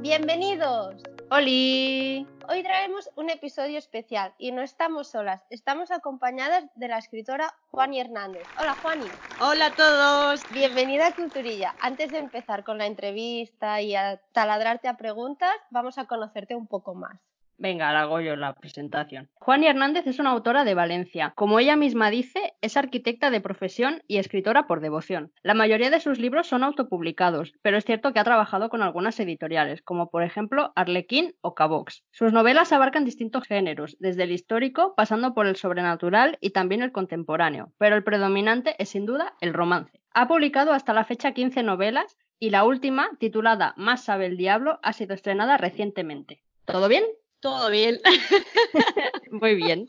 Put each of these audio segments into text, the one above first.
Bienvenidos. ¡Holi! Hoy traemos un episodio especial y no estamos solas, estamos acompañadas de la escritora Juani Hernández. Hola Juani. Hola a todos. Bienvenida a Culturilla. Antes de empezar con la entrevista y a taladrarte a preguntas, vamos a conocerte un poco más. Venga, la hago yo la presentación. Juani Hernández es una autora de Valencia. Como ella misma dice, es arquitecta de profesión y escritora por devoción. La mayoría de sus libros son autopublicados, pero es cierto que ha trabajado con algunas editoriales, como por ejemplo Arlequín o Cavox. Sus novelas abarcan distintos géneros, desde el histórico, pasando por el sobrenatural y también el contemporáneo, pero el predominante es sin duda el romance. Ha publicado hasta la fecha 15 novelas y la última, titulada Más sabe el diablo, ha sido estrenada recientemente. ¿Todo bien? Todo bien. Muy bien.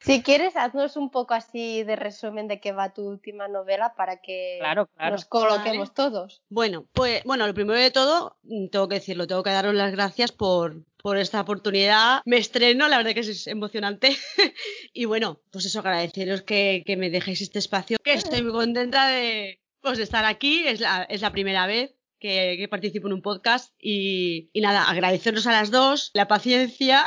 Si quieres, haznos un poco así de resumen de qué va tu última novela para que Claro, claro. nos coloquemos todos. Bueno, pues bueno, lo primero de todo, mm, tengo que decirlo, tengo que daros las gracias por, por esta oportunidad. Me estreno, la verdad que es emocionante. y bueno, pues eso, agradeceros que, que me dejéis este espacio, que estoy muy contenta de, pues, de estar aquí, es la, es la primera vez. Que, que participo en un podcast y, y nada, agradeceros a las dos la paciencia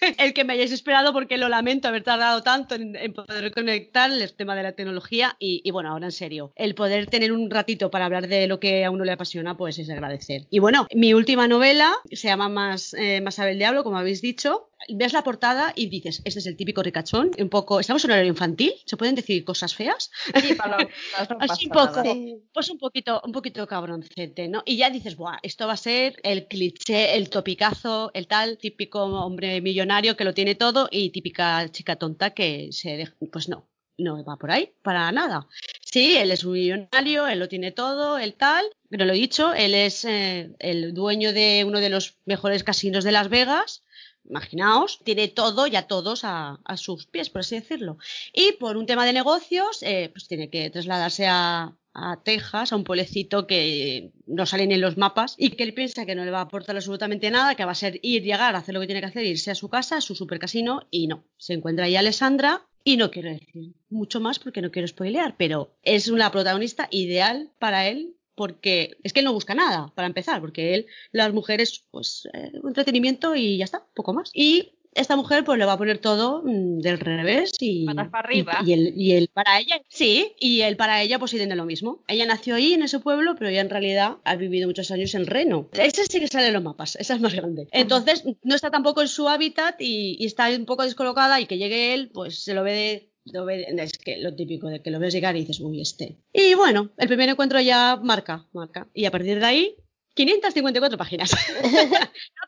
el que me hayáis esperado porque lo lamento haber tardado tanto en, en poder conectar el tema de la tecnología y, y, bueno, ahora en serio, el poder tener un ratito para hablar de lo que a uno le apasiona, pues es de agradecer. Y bueno, mi última novela se llama Más, eh, Más sabe el diablo, como habéis dicho. Ves la portada y dices, este es el típico ricachón, un poco, estamos en horario infantil, ¿se pueden decir cosas feas? Sí, no, Así un poco. Sí. pues un poquito, un poquito cabroncete, ¿no? Y ya dices, buah, esto va a ser el cliché, el topicazo, el tal típico hombre millonario que lo tiene todo y típica chica tonta que se deja, pues no, no va por ahí, para nada. Sí, él es un millonario, él lo tiene todo, el tal, pero lo he dicho, él es eh, el dueño de uno de los mejores casinos de Las Vegas. Imaginaos, tiene todo y a todos a, sus pies, por así decirlo. Y por un tema de negocios, eh, pues tiene que trasladarse a, a Texas, a un pueblecito que no sale ni en los mapas y que él piensa que no le va a aportar absolutamente nada, que va a ser ir, llegar, hacer lo que tiene que hacer, irse a su casa, a su super casino y no. Se encuentra ahí Alessandra y no quiero decir mucho más porque no quiero spoilear, pero es una protagonista ideal para él porque es que él no busca nada, para empezar, porque él, las mujeres, pues, eh, entretenimiento y ya está, poco más. Y esta mujer pues le va a poner todo mm, del revés y, para arriba. y, y él, y él para ella, sí, y él para ella pues tiene lo mismo. Ella nació ahí en ese pueblo, pero ella en realidad ha vivido muchos años en Reno. Esa sí que sale en los mapas, esa es más grande. Entonces no está tampoco en su hábitat y, y está un poco descolocada y que llegue él pues se lo ve de lo ve- es que lo típico de que lo ves llegar y dices, uy, este. Y bueno, el primer encuentro ya marca, marca. Y a partir de ahí, 554 páginas. no,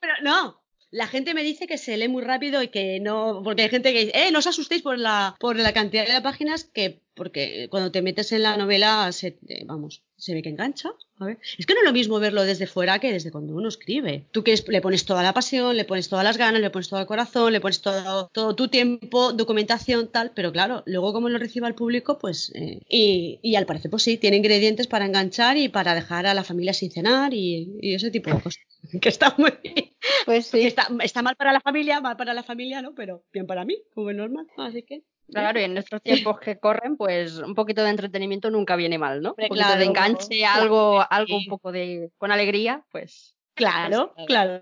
pero no. La gente me dice que se lee muy rápido y que no, porque hay gente que dice, eh, no os asustéis por la, por la cantidad de páginas que, porque cuando te metes en la novela, se, eh, vamos, se ve que engancha. A ver. Es que no es lo mismo verlo desde fuera que desde cuando uno escribe. Tú que es- le pones toda la pasión, le pones todas las ganas, le pones todo el corazón, le pones todo, todo tu tiempo, documentación, tal, pero claro, luego como lo reciba el público, pues, eh, y, y al parecer, pues sí, tiene ingredientes para enganchar y para dejar a la familia sin cenar y, y ese tipo de cosas. Que está muy bien. Pues sí. está, está mal para la familia, mal para la familia, ¿no? Pero bien para mí, como es normal. Así que. Claro, y en estos tiempos que corren, pues un poquito de entretenimiento nunca viene mal, ¿no? Un poquito claro, de enganche, claro, algo, sí. algo un poco de con alegría, pues Claro, Pues, claro.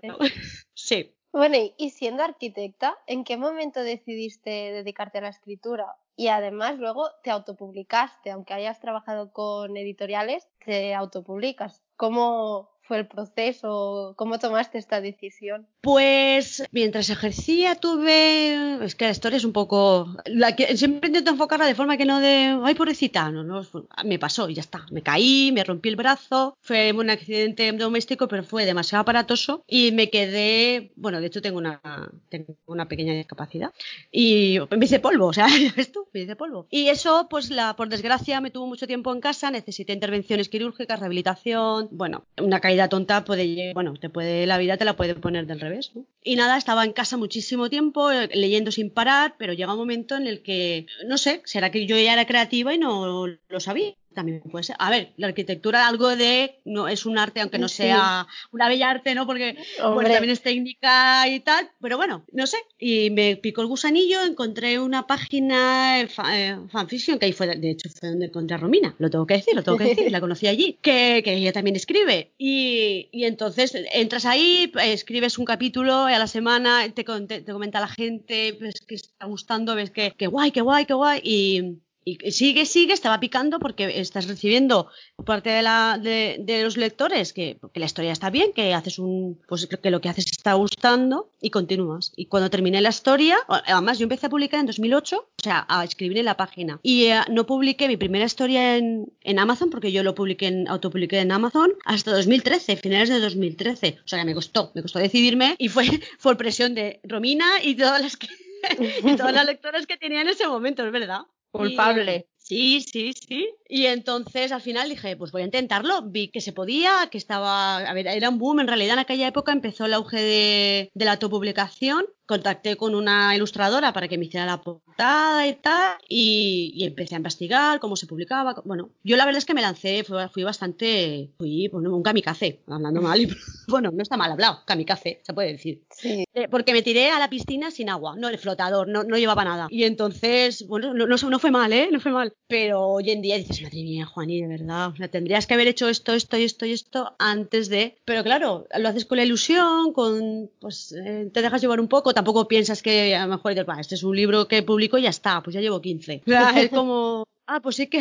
Sí. Bueno, y- y siendo arquitecta, ¿en qué momento decidiste dedicarte a la escritura? Y además luego te autopublicaste, aunque hayas trabajado con editoriales, te autopublicas. ¿Cómo fue el proceso? ¿Cómo tomaste esta decisión? Pues mientras ejercía tuve. Es que la historia es un poco. La que, siempre intento enfocarla de forma que no de. Ay, pobrecita. No, no. fue- Me pasó y ya está. Me caí, me rompí el brazo. Fue un accidente doméstico, pero fue demasiado aparatoso. Y me quedé. Bueno, de hecho tengo una, tengo una pequeña discapacidad. Y me hice polvo, o sea, tú, me hice polvo. Y eso, pues la, por desgracia, me tuvo mucho tiempo en casa. Necesité intervenciones quirúrgicas, rehabilitación. Bueno, una caída tonta puede. Bueno, te puede. La vida te la puede poner del revés, ¿no? Y nada, estaba en casa muchísimo tiempo, eh, leyendo sin parar, pero llega un momento en el que, no sé, será que yo ya era creativa y no lo sabía. También puede ser. A ver, la arquitectura algo de no es un arte aunque no sea una bella arte, ¿no? Porque también es técnica y tal, pero bueno, no sé. Y me picó el gusanillo, encontré una página eh, eh, fanfiction que ahí fue, de hecho fue donde encontré a Romina, lo tengo que decir, lo tengo que decir, la conocí allí, que, que ella también escribe y, y, entonces entras ahí, escribes un capítulo a la semana, te, te, te comenta la gente, ves que está gustando, ves que, que guay, que guay, que guay y y sigue, sigue, estaba picando porque estás recibiendo parte de, la, de, los lectores que, la historia está bien, que haces un, pues que lo que haces está gustando y continúas. Y cuando terminé la historia, además yo empecé a publicar en 2008, o sea, a escribir en la página. Y eh, no publiqué mi primera historia en, en, Amazon porque yo lo publiqué en, autopubliqué en Amazon hasta 2013, finales de 2013. O sea, me costó, me costó decidirme y fue por presión de Romina y todas las que, y todas las lectoras que tenía en ese momento, es verdad. Culpable. sí, sí, sí. Y entonces al final dije, pues voy a intentarlo. Vi que se podía, que estaba. A ver, era un boom. En realidad en aquella época empezó el auge de, de la autopublicación contacté con una ilustradora para que me hiciera la portada y tal, y, empecé a investigar cómo se publicaba. Bueno, yo la verdad es que me lancé, fui, bastante, fui bueno, un kamikaze, hablando mal, y, bueno, no está mal hablado, kamikaze, se puede decir. Sí. Eh, porque me tiré a la piscina sin agua, no el flotador, no, no llevaba nada. Y entonces, bueno, no, no, fue mal, ¿eh? No fue mal. Pero hoy en día dices, madre mía, Juaní, de verdad, o sea, tendrías que haber hecho esto, esto y esto y esto antes de... Pero claro, lo haces con la ilusión, con, pues, eh, te dejas llevar un poco, tampoco piensas que a lo mejor dices, este es un libro que publico y ya está, pues ya llevo 15. es como, ah, pues sí que,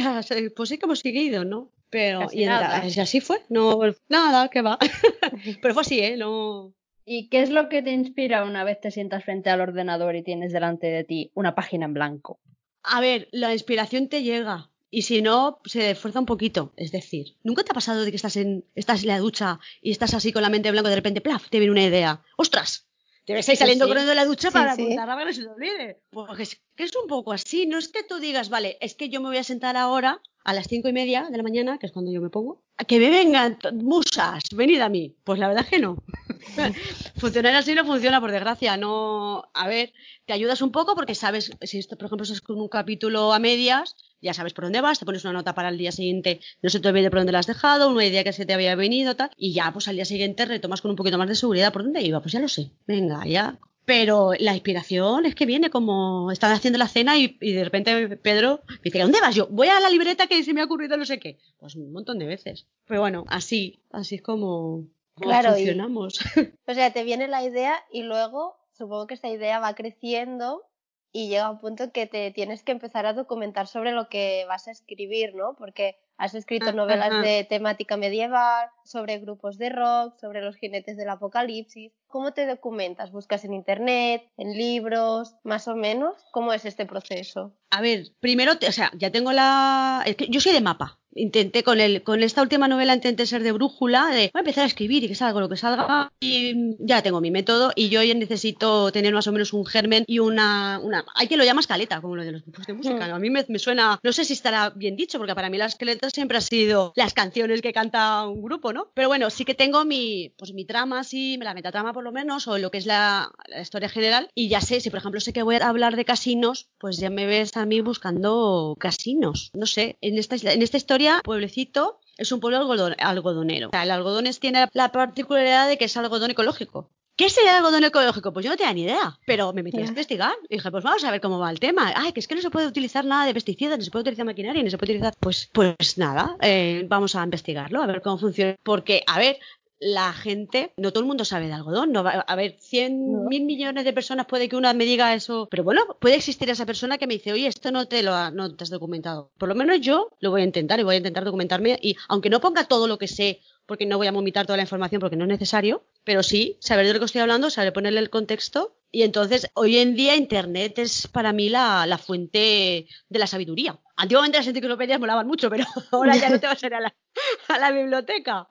pues sí que hemos seguido, ¿no? Pero, y, así fue, no, nada, que va. Pero fue así, ¿eh? No. ¿Y qué es lo que te inspira una vez te sientas frente al ordenador y tienes delante de ti una página en blanco? A ver, la inspiración te llega. Y si no, se esfuerza un poquito. Es decir, ¿nunca te ha pasado de que estás en, estás en la ducha y estás así con la mente en blanco y de repente, plaf, te viene una idea? ¡Ostras! Te ves ahí saliendo corriendo de la ducha para apuntar a que se te olvide. Porque es que es un poco así. No es que tú digas, vale, es que yo me voy a sentar ahora a las cinco y media de la mañana, que es cuando yo me pongo, a que me vengan musas, venid a mí. Pues la verdad es que no. Funcionar así no funciona, por desgracia. No, a ver, te ayudas un poco porque sabes, si esto, por ejemplo, es con un capítulo a medias, ya sabes por dónde vas, te pones una nota para el día siguiente, no se te olvide por dónde la has dejado, una idea que se te había venido, tal, y ya pues al día siguiente retomas con un poquito más de seguridad por dónde iba, pues ya lo sé, venga, ya. Pero la inspiración es que viene como están haciendo la cena y, de repente Pedro dice, ¿dónde vas yo? Voy a la libreta que se me ha ocurrido no sé qué. Pues un montón de veces. Pero bueno, así, así es como, claro, funcionamos. o sea, te viene la idea y luego supongo que esta idea va creciendo y llega un punto que te tienes que empezar a documentar sobre lo que vas a escribir, ¿no? Porque has escrito novelas de temática medieval, sobre grupos de rock, sobre los jinetes del apocalipsis. ¿Cómo te documentas? ¿Buscas en internet, en libros, más o menos? ¿Cómo es este proceso? A ver, primero, o sea, ya tengo la... yo soy de mapa, intenté con el con esta última novela intenté ser de brújula de voy a empezar a escribir y que salga lo que salga y ya tengo mi método y yo ya necesito tener más o menos un germen y una una hay que lo llama escaleta como lo de los grupos de música mm. a mí me, me, suena no sé si estará bien dicho porque para mí la escaleta siempre ha sido las canciones que canta un grupo no pero bueno sí que tengo mi pues mi trama sí la metatrama por lo menos o lo que es la, historia general y ya sé si por ejemplo sé que voy a hablar de casinos pues ya me ves a mí buscando casinos no sé en esta en esta historia pueblecito, es un pueblo algodonero. el algodón tiene la particularidad de que es algodón ecológico. ¿Qué es el algodón ecológico? Pues yo no tenía ni idea, pero me metí a investigar y dije, pues vamos a ver cómo va el tema. Ay, que es que no se puede utilizar nada de pesticidas, ni se puede utilizar maquinaria, ni se puede utilizar... Pues, pues nada, eh, vamos a investigarlo, a ver cómo funciona. Porque, a ver, la gente, no todo el mundo sabe de algodón. No a ver, 100 mil millones de personas puede que una me diga eso, pero bueno, puede existir esa persona que me dice, oye, esto no te lo no te has documentado. Por lo menos yo lo voy a intentar y voy a intentar documentarme y aunque no ponga todo lo que sé, porque no voy a vomitar toda la información porque no es necesario, pero sí saber de lo que estoy hablando, saber ponerle el contexto y entonces, hoy en día Internet es para mí la, la fuente de la sabiduría. Antiguamente las enciclopedias molaban mucho, pero ahora ya no te vas a ir a la, a la biblioteca.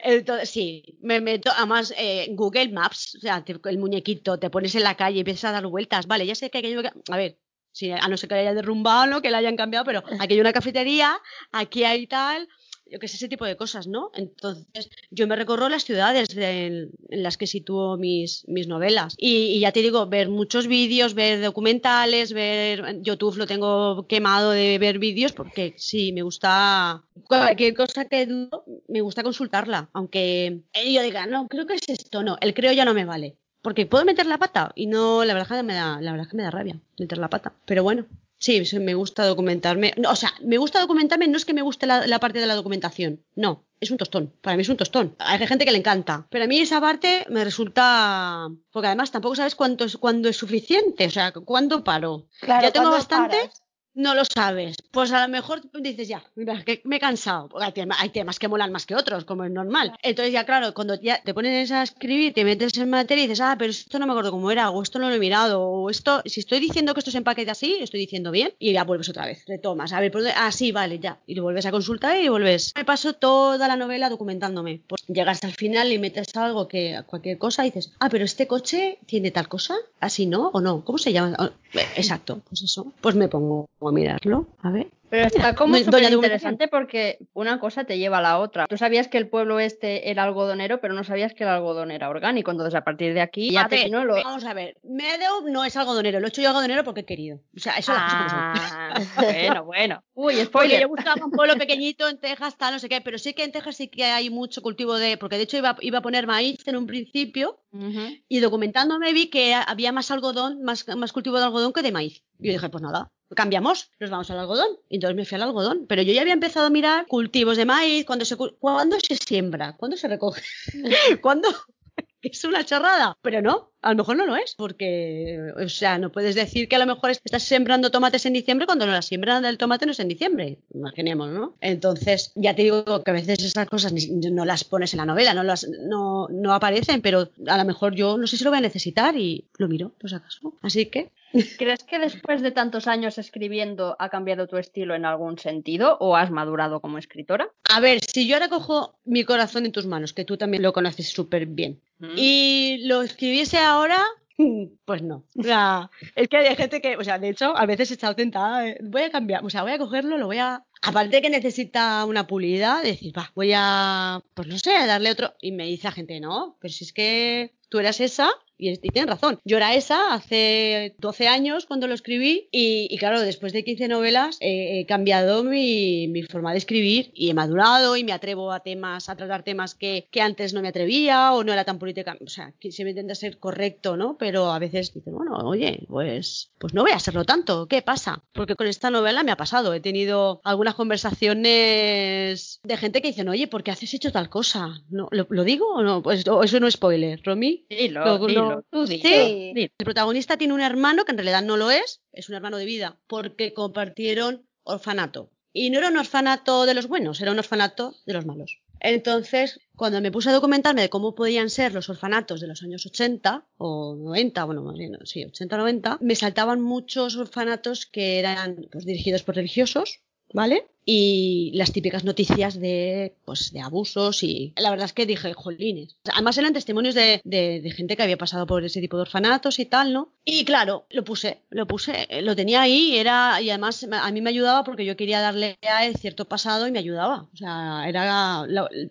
Entonces, sí, me meto, además, eh, Google Maps, o sea, el muñequito, te pones en la calle y empiezas a dar vueltas. Vale, ya sé que aquello. A ver, sí, a no ser que haya derrumbado, ¿no? que la hayan cambiado, pero aquí hay una cafetería, aquí hay tal yo que sé, ese tipo de cosas, ¿no? Entonces, yo me recorro las ciudades en las que sitúo mis, mis novelas. Y, ya te digo, ver muchos vídeos, ver documentales, ver YouTube lo tengo quemado de ver vídeos porque sí, me gusta cualquier cosa que dudo, me gusta consultarla. Aunque yo diga, no, creo que es esto, no, el creo ya no me vale. Porque puedo meter la pata y no, la verdad me da, la verdad que me da rabia meter la pata. Pero bueno, Sí, me gusta documentarme. o sea, me gusta documentarme, no es que me guste la, parte de la documentación. No, es un tostón. Para mí es un tostón. Hay gente que le encanta. Pero a mí esa parte me resulta. Porque además tampoco sabes cuánto es, cuándo es suficiente. O sea, cuándo paro. Claro, ya tengo bastante. Paras? No lo sabes. Pues a lo mejor dices ya, que me he cansado. Temas, hay temas que molan más que otros, como es normal. Entonces ya claro, cuando ya te pones a escribir, te metes en materia y dices, ah, pero esto no me acuerdo cómo era, o esto no lo he mirado, o esto, si estoy diciendo que esto se empaquete así, estoy diciendo bien, y ya vuelves otra vez, retomas, a ver, por ah, sí, vale, ya, y lo vuelves a consultar y vuelves. Me paso toda la novela documentándome. Pues llegas al final y metes algo que, cualquier cosa, y dices, ah, pero este coche tiene tal cosa, así no, o no, ¿cómo se llama? Oh, exacto, pues eso, pues me pongo a mirarlo. A ver. Pero está como súper interesante porque una cosa te lleva a la otra. Tú sabías que el pueblo este era algodonero, pero no sabías que el algodón era orgánico. Entonces, a partir de aquí ya te lo... Vamos a ver, Meadow no es algodonero, lo he hecho yo algodonero porque he querido. O sea, eso ah, Bueno, bueno. Uy, spoiler. yo buscaba un pueblo pequeñito en Texas, tal, no sé qué, pero sí que en Texas sí que hay mucho cultivo de... Porque de hecho iba, iba a poner maíz en un principio y documentándome vi que había más algodón, más, más cultivo de algodón que de maíz. Y yo dije, pues nada, cambiamos, nos vamos al algodón. Y entonces me fui al algodón. Pero yo ya había empezado a mirar cultivos de maíz, cuándo se, cuándo se siembra, cuándo se recoge, cuándo, es una chorrada, pero no, a lo mejor no lo es, porque, o sea, no puedes decir que a lo mejor estás sembrando tomates en diciembre cuando la siembra del tomate no es en diciembre, imaginemos, ¿no? Entonces, ya te digo que a veces esas cosas no las pones en la novela, no, las, no, no aparecen, pero a lo mejor yo no sé si lo voy a necesitar y lo miro, pues acaso. Así que ¿Crees que después de tantos años escribiendo ha cambiado tu estilo en algún sentido o has madurado como escritora? A ver, si yo ahora cojo mi corazón en tus manos, que tú también lo conoces súper bien, y lo escribiese ahora, pues no. O sea, es que hay gente que, o sea, de hecho, a veces está tentada, voy a cambiar, o sea, voy a cogerlo, lo voy a... Aparte que necesita una pulida, decir, va, voy a, pues no sé, darle otro... Y me dice la gente, no, pero si es que tú eras esa y, tienen razón. Yo era esa hace 12 años cuando lo escribí y, claro, después de 15 novelas he cambiado mi, forma de escribir y he madurado y me atrevo a temas, a tratar temas que, antes no me atrevía o no era tan política. O sea, que se me intenta ser correcto, ¿no? Pero a veces dicen, bueno, oye, pues, pues no voy a serlo tanto. ¿Qué pasa? Porque con esta novela me ha pasado. He tenido algunas conversaciones de gente que dicen, oye, ¿por qué haces hecho tal cosa? ¿No, ¿lo, digo o no? Pues eso no es spoiler. Romy. Sí, lo, sí. El protagonista tiene un hermano que en realidad no lo es, es un hermano de vida, porque compartieron orfanato. Y no era un orfanato de los buenos, era un orfanato de los malos. Entonces, cuando me puse a documentarme de cómo podían ser los orfanatos de los años 80 o 90, bueno, más bien, sí, 80-90, me saltaban muchos orfanatos que eran pues, dirigidos por religiosos, ¿vale? Y las típicas noticias de, pues, de abusos y la verdad es que dije, jolines. Además eran testimonios de, de, gente que había pasado por ese tipo de orfanatos y tal, ¿no? Y claro, lo puse, lo puse, lo tenía ahí era, y además a mí me ayudaba porque yo quería darle a él cierto pasado y me ayudaba. O sea, era,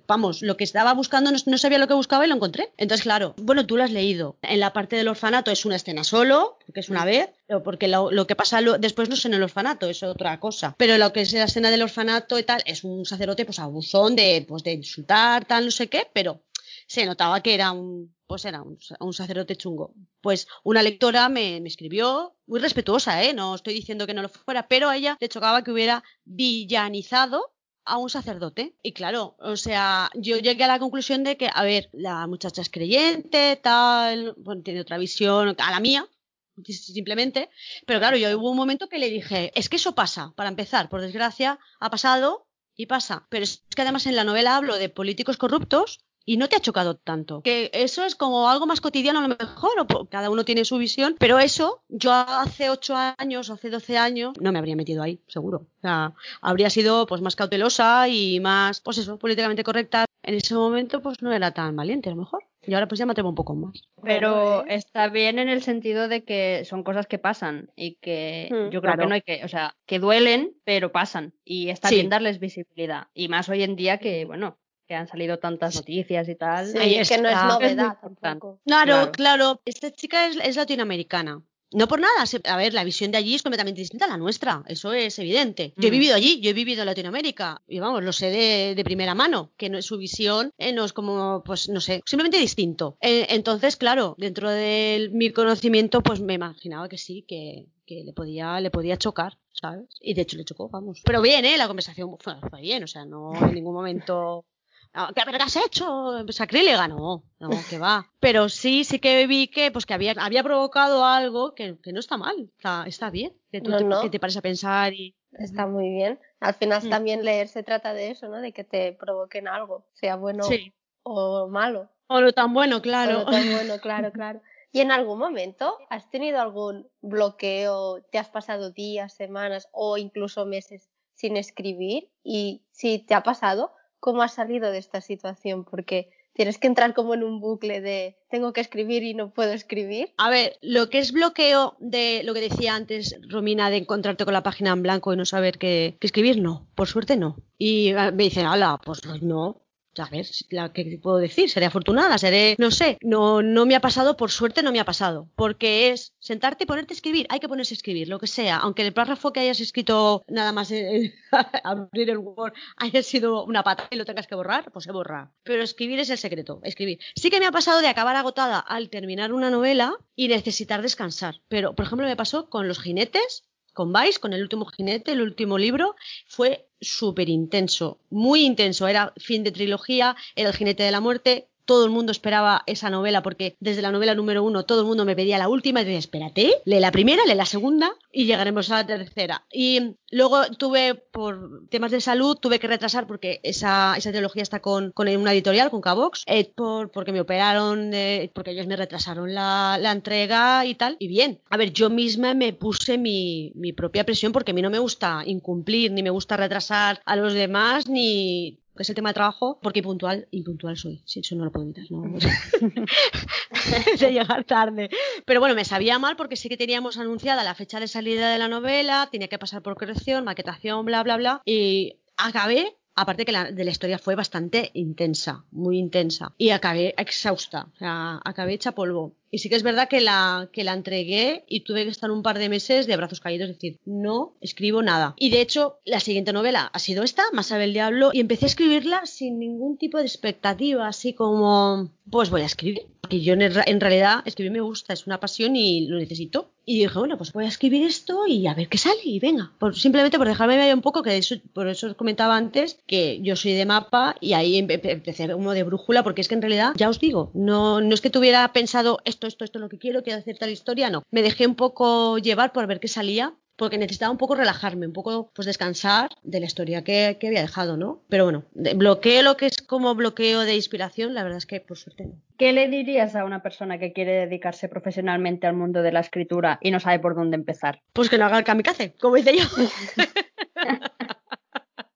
vamos, lo que estaba buscando no, no, sabía lo que buscaba y lo encontré. Entonces, claro, bueno, tú lo has leído. En la parte del orfanato es una escena solo, porque es una vez, porque lo, lo que pasa después no es en el orfanato, es otra cosa. Pero lo que es la escena del orfanato y tal, es un sacerdote pues abusón de, pues, de insultar, tal, no sé qué, pero se notaba que era un, pues era un, sacerdote chungo. Pues una lectora me, me, escribió, muy respetuosa, ¿eh? No estoy diciendo que no lo fuera, pero a ella le chocaba que hubiera villanizado a un sacerdote. Y claro, o sea, yo llegué a la conclusión de que, a ver, la muchacha es creyente, tal, tiene otra visión a la mía, simplemente. Pero claro, yo hubo un momento que le dije, es que eso pasa, para empezar, por desgracia, ha pasado y pasa. Pero es que además en la novela hablo de políticos corruptos y no te ha chocado tanto. Que eso es como algo más cotidiano a lo mejor, o cada uno tiene su visión, pero eso yo hace 8 años, hace 12 años, no me habría metido ahí, seguro. O sea, habría sido pues más cautelosa y más, pues eso, políticamente correcta. En ese momento pues no era tan valiente a lo mejor. Y ahora pues ya me atrevo un poco más. Pero ¿eh? está bien en el sentido de que son cosas que pasan y que Mm, yo creo claro. que no hay que, o sea, que duelen, pero pasan. Y está Sí. bien darles visibilidad. Y más hoy en día que, bueno, que han salido tantas noticias y tal. Sí, Ahí que no es. Es novedad tampoco. Claro, Claro. claro. Esta chica es, es latinoamericana. No por nada. A ver, la visión de allí es completamente distinta a la nuestra. Eso es evidente. Yo he Mm. vivido allí, yo he vivido en Latinoamérica. Y vamos, lo sé de, de primera mano. Que no es su visión, eh, no es como, pues no sé, simplemente distinto. Eh, entonces, claro, dentro de mi conocimiento, pues me imaginaba que sí, que, que le podía, le podía chocar. ¿Sabes? Y de hecho le chocó, vamos. Pero bien, ¿eh? La conversación fue, fue bien, o sea, no en ningún momento ¿Qué, pero qué has hecho? ¿Sacrílega? No, no, que va. Pero sí, sí que vi que, pues, que había, había provocado algo que, que no está mal. Está, está bien. Que tú No, te, no. que te pares a pensar y. Está muy bien. Al final Mm. también leer se trata de eso, ¿no? De que te provoquen algo, sea bueno Sí. o malo. O no tan bueno, O claro. no tan bueno, claro, claro. ¿Y en algún momento has tenido algún bloqueo? ¿Te has pasado días, semanas o incluso meses sin escribir? Y si te ha pasado, ¿cómo has salido de esta situación? Porque tienes que entrar como en un bucle de tengo que escribir y no puedo escribir. A ver, lo que es bloqueo de lo que decía antes Romina de encontrarte con la página en blanco y no saber qué, qué escribir, no, por suerte no. Y ah, me dicen, ala, pues no. A ver, la que puedo decir, seré afortunada, seré, no sé, no, no me ha pasado, por suerte no me ha pasado, porque es sentarte y ponerte a escribir, hay que ponerse a escribir, lo que sea, aunque el párrafo que hayas escrito nada más eh, abrir el Word haya sido una pata y lo tengas que borrar, pues se borra. Pero escribir es el secreto, escribir. Sí que me ha pasado de acabar agotada al terminar una novela y necesitar descansar, pero por ejemplo me pasó con Los jinetes, con Vice, con el último jinete, el último libro, fue súper intenso, muy intenso. Era fin de trilogía, era el jinete de la muerte. Todo el mundo esperaba esa novela porque desde la novela número uno todo el mundo me pedía la última y decía, espérate, lee la primera, lee la segunda y llegaremos a la tercera. Y luego tuve, por temas de salud, tuve que retrasar porque esa, esa trilogía está con, con una editorial, con Cabox, eh, por, porque me operaron, porque ellos me retrasaron la, la entrega y tal. Y bien, a ver, yo misma me puse mi, mi propia presión porque a mí no me gusta incumplir, ni me gusta retrasar a los demás, ni es el tema de trabajo, porque puntual, impuntual soy. Sí, eso no lo puedo evitar, ¿no? de llegar tarde. Pero bueno, me sabía mal porque sí que teníamos anunciada la fecha de salida de la novela, tenía que pasar por corrección, maquetación, bla, bla, bla. Y acabé aparte que la de la historia fue bastante intensa, muy intensa. Y acabé exhausta, o sea, acabé hecha polvo. Y sí que es verdad que la, que la entregué y tuve que estar un par de meses de brazos caídos, es decir, no escribo nada. Y de hecho, la siguiente novela ha sido esta, Más sabe el diablo, y empecé a escribirla sin ningún tipo de expectativa, así como, pues voy a escribir. Porque yo en, en realidad escribir me gusta, es una pasión y lo necesito. Y dije, bueno, pues voy a escribir esto y a ver qué sale y venga. Simplemente por dejarme ver un poco, que por eso os comentaba antes, que yo soy de mapa y ahí empecé uno de brújula, porque es que en realidad, ya os digo, no, no es que tuviera pensado esto, esto, esto es lo que quiero, quiero hacer tal historia, no. Me dejé un poco llevar por ver qué salía porque necesitaba un poco relajarme, un poco pues descansar de la historia que, que había dejado, ¿no? Pero bueno, bloqueo lo que es como bloqueo de inspiración, la verdad es que por suerte no. ¿Qué le dirías a una persona que quiere dedicarse profesionalmente al mundo de la escritura y no sabe por dónde empezar? Pues que no haga el kamikaze, como dice yo.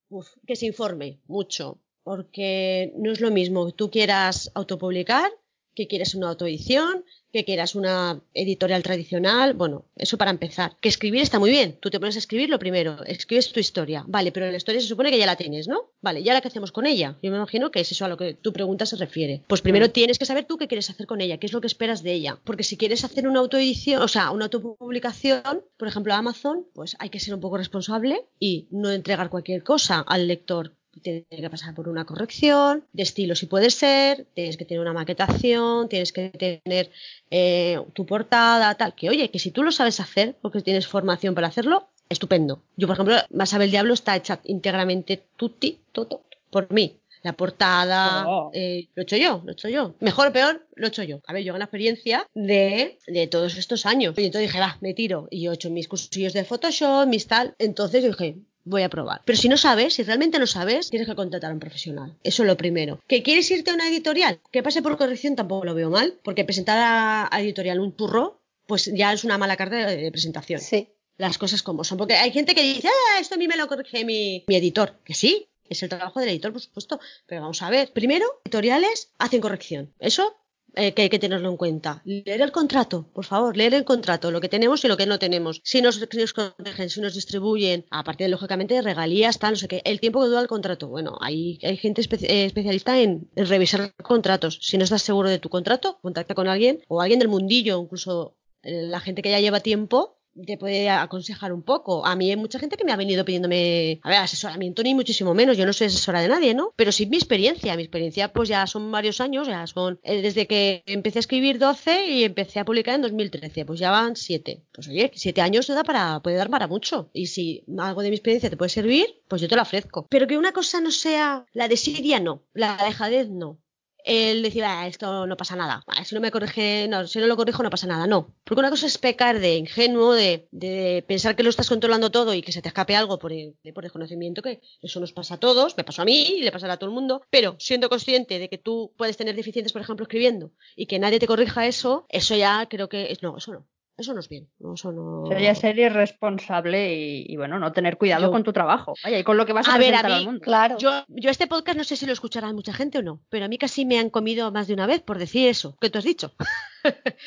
Uf, que se informe mucho, porque no es lo mismo que tú quieras autopublicar, que quieras una autoedición, que quieras una editorial tradicional, bueno, eso para empezar. Que escribir está muy bien, tú te pones a escribir lo primero, escribes tu historia, vale, pero la historia se supone que ya la tienes, ¿no? Vale, ¿y ahora qué hacemos con ella? Yo me imagino que es eso a lo que tu pregunta se refiere. Pues primero tienes que saber tú qué quieres hacer con ella, qué es lo que esperas de ella, porque si quieres hacer una autoedición, o sea, una autopublicación, por ejemplo, a Amazon, pues hay que ser un poco responsable y no entregar cualquier cosa al lector tiene que pasar por una corrección de estilo si puede ser, tienes que tener una maquetación, tienes que tener eh, tu portada, tal, que oye, que si tú lo sabes hacer porque tienes formación para hacerlo, estupendo. Yo, por ejemplo, Más sabe el diablo está hecha íntegramente tutti, todo, por mí. La portada, oh. eh, lo he hecho yo, lo he hecho yo. Mejor o peor, lo he hecho yo. A ver, yo gané experiencia de, de todos estos años. Y entonces dije, va, me tiro. Y yo he hecho mis cursillos de Photoshop, mis tal. Entonces dije, voy a probar. Pero si no sabes, si realmente no sabes, tienes que contratar a un profesional. Eso es lo primero. ¿Que quieres irte a una editorial? Que pase por corrección tampoco lo veo mal, porque presentar a, editorial un turro, pues ya es una mala carta de, de presentación. Sí. Las cosas como son. Porque hay gente que dice, ah, esto a mí me lo corrige mi, mi editor. Que sí, es el trabajo del editor, por supuesto. Pero vamos a ver. Primero, editoriales hacen corrección. Eso eh, que hay que tenerlo en cuenta. Leer el contrato, por favor, leer el contrato, lo que tenemos y lo que no tenemos. Si nos, si nos protegen, si nos distribuyen, aparte, lógicamente, de regalías, tal, no sé qué, el tiempo que dura el contrato. Bueno, hay, hay gente eh, especialista en, revisar contratos. Si no estás seguro de tu contrato, contacta con alguien o alguien del mundillo, incluso eh, la gente que ya lleva tiempo te puede aconsejar un poco. A mí hay mucha gente que me ha venido pidiéndome, a ver, asesoramiento ni muchísimo menos, yo no soy asesora de nadie, ¿no? Pero sí mi experiencia, mi experiencia pues ya son varios años, ya son eh, desde que empecé a escribir 12 y empecé a publicar en 2013, pues ya van 7. Pues oye, 7 años da para, puede dar para mucho. Y si algo de mi experiencia te puede servir, pues yo te lo ofrezco. Pero que una cosa no sea la desidia, no, la dejadez, no él decía, esto no pasa nada, si no me corrige, no, si no lo corrijo no pasa nada, no. Porque una cosa es pecar de ingenuo, de, de pensar que lo estás controlando todo y que se te escape algo por, por desconocimiento, que eso nos pasa a todos, me pasó a mí y le pasará a todo el mundo, pero siendo consciente de que tú puedes tener deficiencias, por ejemplo, escribiendo y que nadie te corrija eso, eso ya creo que es, no, eso no. Eso no es bien. Eso no... Sería ser irresponsable y, bueno, no tener cuidado con tu trabajo. Vaya, y con lo que vas a, a ver, al mundo. Claro. Yo, yo este podcast no sé si lo escuchará mucha gente o no, pero a mí casi me han comido más de una vez por decir eso que tú has dicho.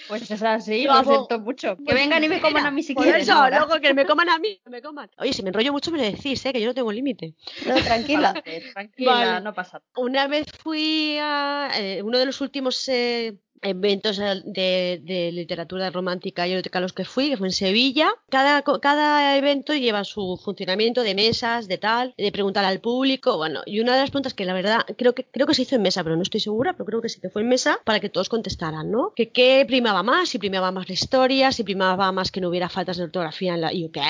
Pues es así, lo, siento mucho. Que vengan y me coman a mí si quieren. Eso, luego que me coman a mí, que me coman. Oye, si me enrollo mucho me lo decís, ¿eh? que yo no tengo límite. No, tranquila. tranquila, no pasa. Una vez fui a eh, uno de los últimos eh, eventos de, literatura romántica y erótica a los que fui, que fue en Sevilla. Cada, cada evento lleva su funcionamiento de mesas, de tal, de preguntar al público. Bueno, y una de las preguntas que la verdad creo que, creo que se hizo en mesa, pero no estoy segura, pero creo que sí que fue en mesa para que todos contestaran, ¿no? Que qué primaba más, si primaba más la historia, si primaba más que no hubiera faltas de ortografía en la. ¿Y yo qué?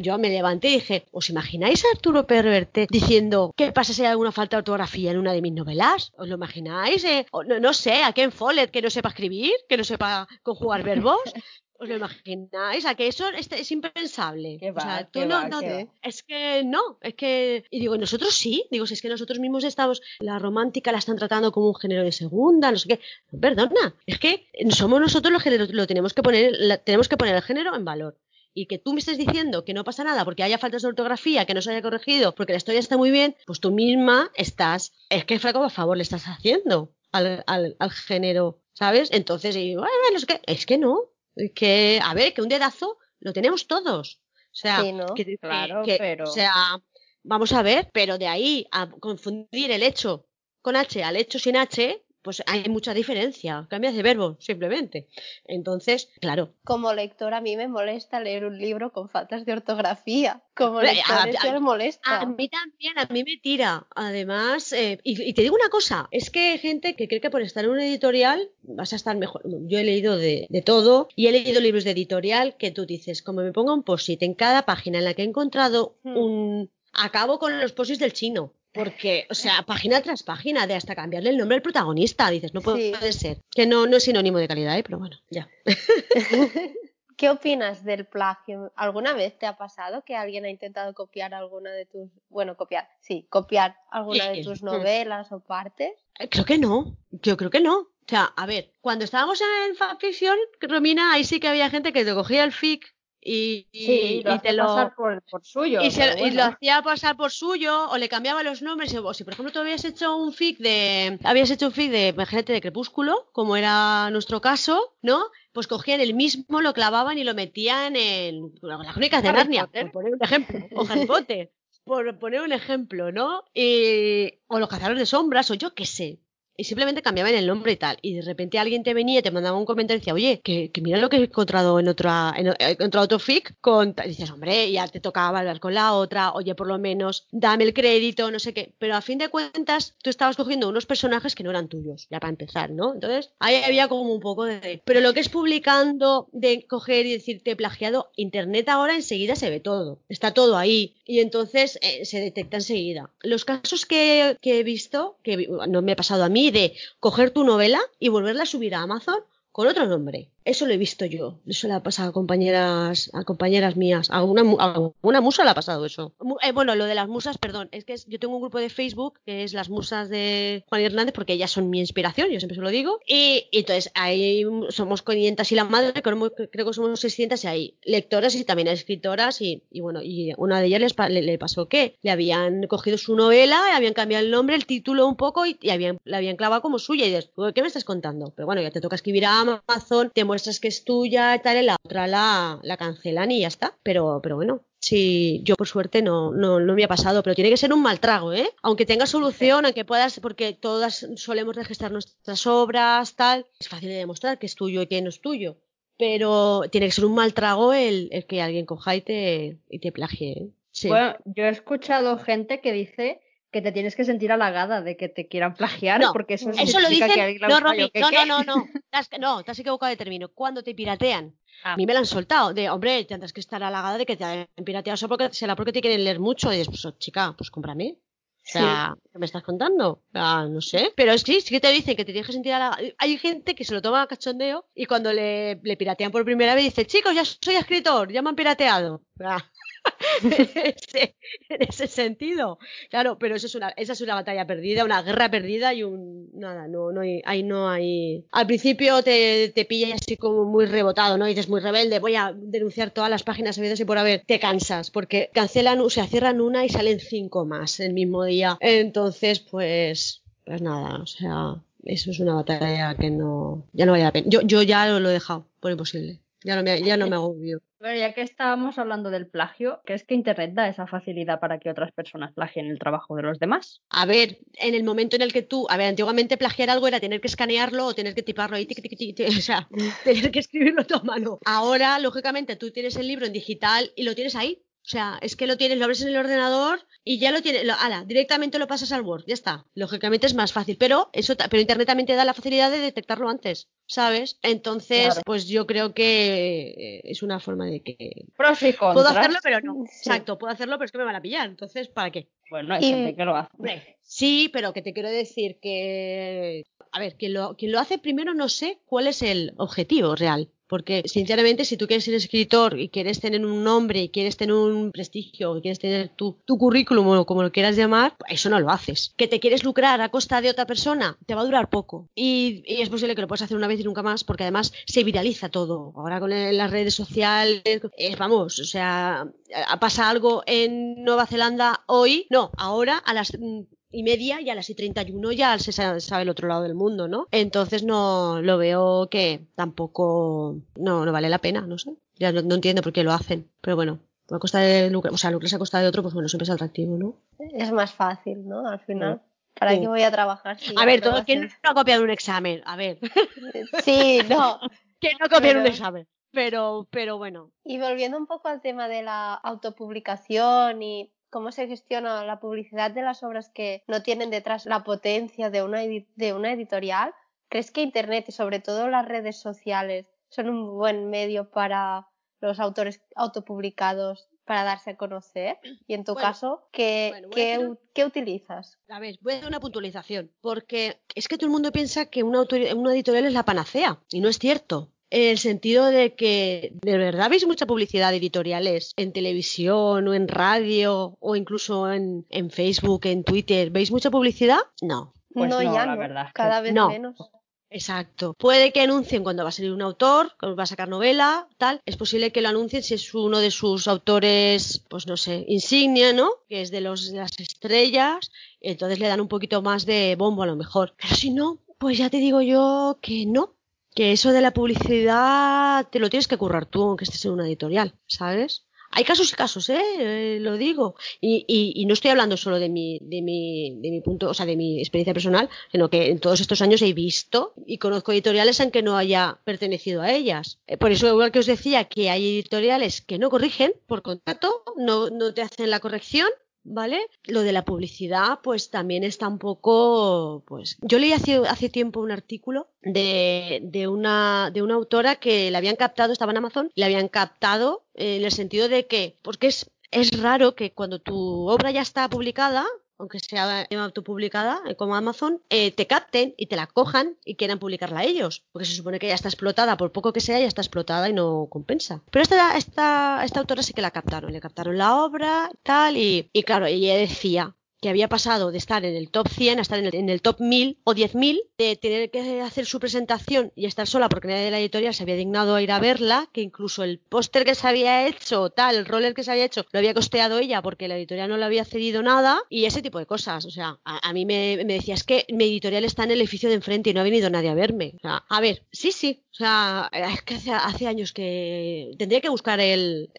Yo me levanté y dije, ¿os imagináis a Arturo Perverte diciendo qué pasa si hay alguna falta de ortografía en una de mis novelas? ¿Os lo imagináis? Eh? no, sé, a Ken Follett, no sepa escribir, que no sepa conjugar verbos. ¿Os lo imagináis? ¿A que eso es, impensable? o sea, tú no, es que no, es que. Y digo, nosotros sí, digo, si es que nosotros mismos estamos. La romántica la están tratando como un género de segunda, no sé qué. Perdona, es que somos nosotros los que lo, tenemos que poner, tenemos que poner el género en valor y que tú me estés diciendo que no pasa nada porque haya faltas de ortografía, que no se haya corregido, porque la historia está muy bien, pues tú misma estás, es que flaco, por favor, le estás haciendo al, al, al género ¿sabes? Entonces, y, bueno, es que, es que no, es que, a ver, que un dedazo lo tenemos todos. O sea, que, claro, pero... o sea, vamos a ver, pero de ahí a confundir el hecho con H al hecho sin H, pues hay mucha diferencia, cambias de verbo, simplemente. Entonces, claro. Como lector a mí me molesta leer un libro con faltas de ortografía. Como lector eso me molesta. A mí también, a mí me tira. Además, eh, y, te digo una cosa, es que hay gente que cree que por estar en un editorial vas a estar mejor. Yo he leído de, todo y he leído libros de editorial que tú dices, como me pongo un post-it en cada página en la que he encontrado hmm. un... Acabo con los post del chino. Porque, o sea, página tras página, de hasta cambiarle el nombre al protagonista, dices, no puede, ser. Que no, no es sinónimo de calidad, ¿eh? pero bueno, ya. ¿Qué opinas del plagio? ¿Alguna vez te ha pasado que alguien ha intentado copiar alguna de tus, bueno, copiar, sí, copiar alguna de tus novelas o partes? Eh, creo que no, yo creo que no. O sea, a ver, cuando estábamos en fanfiction, Romina, ahí sí que había gente que te cogía el fic y, y, te lo pasar por, suyo y, lo hacía pasar por suyo o le cambiaba los nombres o si por ejemplo tú habías hecho un fic de habías hecho un fic de imagínate de crepúsculo como era nuestro caso no pues cogían el mismo lo clavaban y lo metían en las crónicas de Narnia por poner un ejemplo o Harry Potter por poner un ejemplo no y, o los cazadores de sombras o yo qué sé y simplemente cambiaban el nombre y tal. Y de repente alguien te venía te mandaba un comentario y decía, oye, que, mira lo que he encontrado en otra, en, encontrado otro fic con y dices, hombre, ya te tocaba hablar con la otra, oye, por lo menos dame el crédito, no sé qué. Pero a fin de cuentas, tú estabas cogiendo unos personajes que no eran tuyos, ya para empezar, ¿no? Entonces, ahí había como un poco de. Pero lo que es publicando, de coger y decirte plagiado, internet ahora enseguida se ve todo. Está todo ahí. Y entonces eh, se detecta enseguida. Los casos que, que he visto, que no me ha pasado a mí, de coger tu novela y volverla a subir a Amazon con otro nombre. Eso lo he visto yo. Eso le ha pasado a compañeras, a compañeras mías. A una, a una musa le ha pasado eso. Eh, bueno, lo de las musas, perdón. Es que yo tengo un grupo de Facebook que es las musas de Juan Hernández porque ellas son mi inspiración, yo siempre se lo digo. Y, entonces ahí somos 500 y la madre, creo, creo que somos 600 y hay lectoras y también escritoras. Y, bueno, y una de ellas les, le, pasó que le habían cogido su novela, habían cambiado el nombre, el título un poco y, habían, la habían clavado como suya. Y dices, ¿qué me estás contando? Pero bueno, ya te toca escribir a Amazon, te muestras que es tuya y tal, y la otra la, la cancelan y ya está. Pero, pero bueno, Sí, yo por suerte no, no, no, me ha pasado, pero tiene que ser un mal trago, ¿eh? Aunque tenga solución, aunque puedas, porque todas solemos registrar nuestras obras, tal, es fácil de demostrar que es tuyo y que no es tuyo. Pero tiene que ser un mal trago el, el que alguien coja y te, y te plagie. ¿eh? Bueno, yo he escuchado gente que dice que te tienes que sentir halagada de que te quieran plagiar, porque eso, eso lo dicen. Que no, Romy, no, no, no, no, no, te has equivocado de término. Cuando te piratean, ah. a mí me lo han soltado. De, hombre, tendrás que estar halagada de que te hayan pirateado solo porque, será porque te quieren leer mucho. Y dices, pues, chica, pues cómprame. O sea, ¿qué me estás contando? no sé. Pero sí, sí que te dicen que te tienes que sentir halagada. Hay gente que se lo toma a cachondeo y cuando le, le piratean por primera vez dice, chicos, ya soy escritor, ya me han pirateado. en ese sentido. Claro, pero eso es una, esa es una batalla perdida, una guerra perdida y un. Nada, no, no hay, ahí no hay. Al principio te, te pilla así como muy rebotado, ¿no? Y dices muy rebelde, voy a denunciar todas las páginas habidas y por haber. Te cansas, porque cancelan, o sea, cierran una y salen cinco más el mismo día. Entonces, pues. Pues nada, o sea, eso es una batalla que no. Ya no vale la pena. Yo, yo ya lo, lo he dejado, por imposible. Ya no me, ya no me agobio. Bueno, ya que estábamos hablando del plagio, ¿crees que Internet da esa facilidad para que otras personas plagien el trabajo de los demás? A ver, en el momento en el que tú, a ver, antiguamente plagiar algo era tener que escanearlo o tener que tiparlo ahí, o sea, tener que escribirlo a tu mano. Ahora, lógicamente, tú tienes el libro en digital y lo tienes ahí. O sea, es que lo tienes, lo abres en el ordenador y ya lo tienes, lo, ala, directamente lo pasas al Word, ya está. Lógicamente es más fácil, pero eso, pero Internet también te da la facilidad de detectarlo antes, ¿sabes? Entonces, pues yo creo que eh, es una forma de que Pros y contras. puedo hacerlo, pero no. Exacto, puedo hacerlo, pero es que me van a pillar. Entonces, ¿para qué? Bueno, hay gente que lo hace. Sí, pero que te quiero decir que a ver, quien lo, quien lo hace primero no sé cuál es el objetivo real. Porque, sinceramente, si tú quieres ser escritor y quieres tener un nombre y quieres tener un prestigio y quieres tener tu, currículum o como lo quieras llamar, eso no lo haces. Que te quieres lucrar a costa de otra persona, te va a durar poco. Y, es posible que lo puedas hacer una vez y nunca más, porque además se viraliza todo. Ahora con las redes sociales, vamos, o sea, pasa algo en Nueva Zelanda hoy, no, ahora a las y media y a las y 31 ya se sabe el otro lado del mundo, ¿no? Entonces no lo veo que tampoco no, no vale la pena, no sé. Ya no, entiendo por qué lo hacen, pero bueno, a costa de lucro, o sea, lucrarse a costa de otro, pues bueno, siempre es atractivo, ¿no? Es más fácil, ¿no? Al final. ¿Para qué voy a trabajar? a ver, todo quien no ha copiado un examen, a ver. Sí, no. ¿Quién no ha copiado un examen? Pero, pero bueno. Y volviendo un poco al tema de la autopublicación y cómo se gestiona la publicidad de las obras que no tienen detrás la potencia de una, de una editorial, ¿crees que Internet y sobre todo las redes sociales son un buen medio para los autores autopublicados para darse a conocer? Y en tu caso, ¿qué, ¿qué, utilizas? A ver, voy a hacer una puntualización, porque es que todo el mundo piensa que una, una editorial es la panacea, y no es cierto el sentido de que de verdad veis mucha publicidad de editoriales en televisión o en radio o incluso en, en Facebook, en Twitter. ¿Veis mucha publicidad? No. Pues no, ya no, verdad. cada vez menos. Exacto. Puede que anuncien cuando va a salir un autor, cuando va a sacar novela, tal. Es posible que lo anuncien si es uno de sus autores, pues no sé, insignia, ¿no? Que es de, los, de las estrellas. Entonces le dan un poquito más de bombo a lo mejor. Pero si no, pues ya te digo yo que no que eso de la publicidad te lo tienes que currar tú, aunque estés en una editorial, ¿sabes? Hay casos y casos, ¿eh? eh lo digo. Y, y, y, no estoy hablando solo de mi, de, mi, de mi punto, o sea, de mi experiencia personal, sino que en todos estos años he visto y conozco editoriales en que no haya pertenecido a ellas. Eh, por eso, igual que os decía, que hay editoriales que no corrigen por contrato, no, no te hacen la corrección ¿vale? Lo de la publicidad, pues también está un poco, pues, yo leí hace, tiempo un artículo de, de, una, de una autora que la habían captado, estaba en Amazon, la habían captado en el sentido de que, porque es, es raro que cuando tu obra ya está publicada, aunque sea autopublicada, eh, como Amazon, eh, te capten y te la cojan y quieran publicarla ellos. Porque se supone que ya está explotada, por poco que sea, ya está explotada y no compensa. Pero esta, esta, esta autora sí que la captaron, le captaron la obra, tal, y, y claro, ella decía, que había pasado de estar en el top 100 a estar en el, top 1000 o 10.000, de tener que hacer su presentación y estar sola porque nadie de la editorial se había dignado a ir a verla, que incluso el póster que se había hecho, tal, el roller que se había hecho, lo había costeado ella porque la editorial no le había cedido nada y ese tipo de cosas. O sea, a, mí me, decía, es que mi editorial está en el edificio de enfrente y no ha venido nadie a verme. O sea, a ver, sí, sí, o sea, es que hace, años que tendría que buscar el,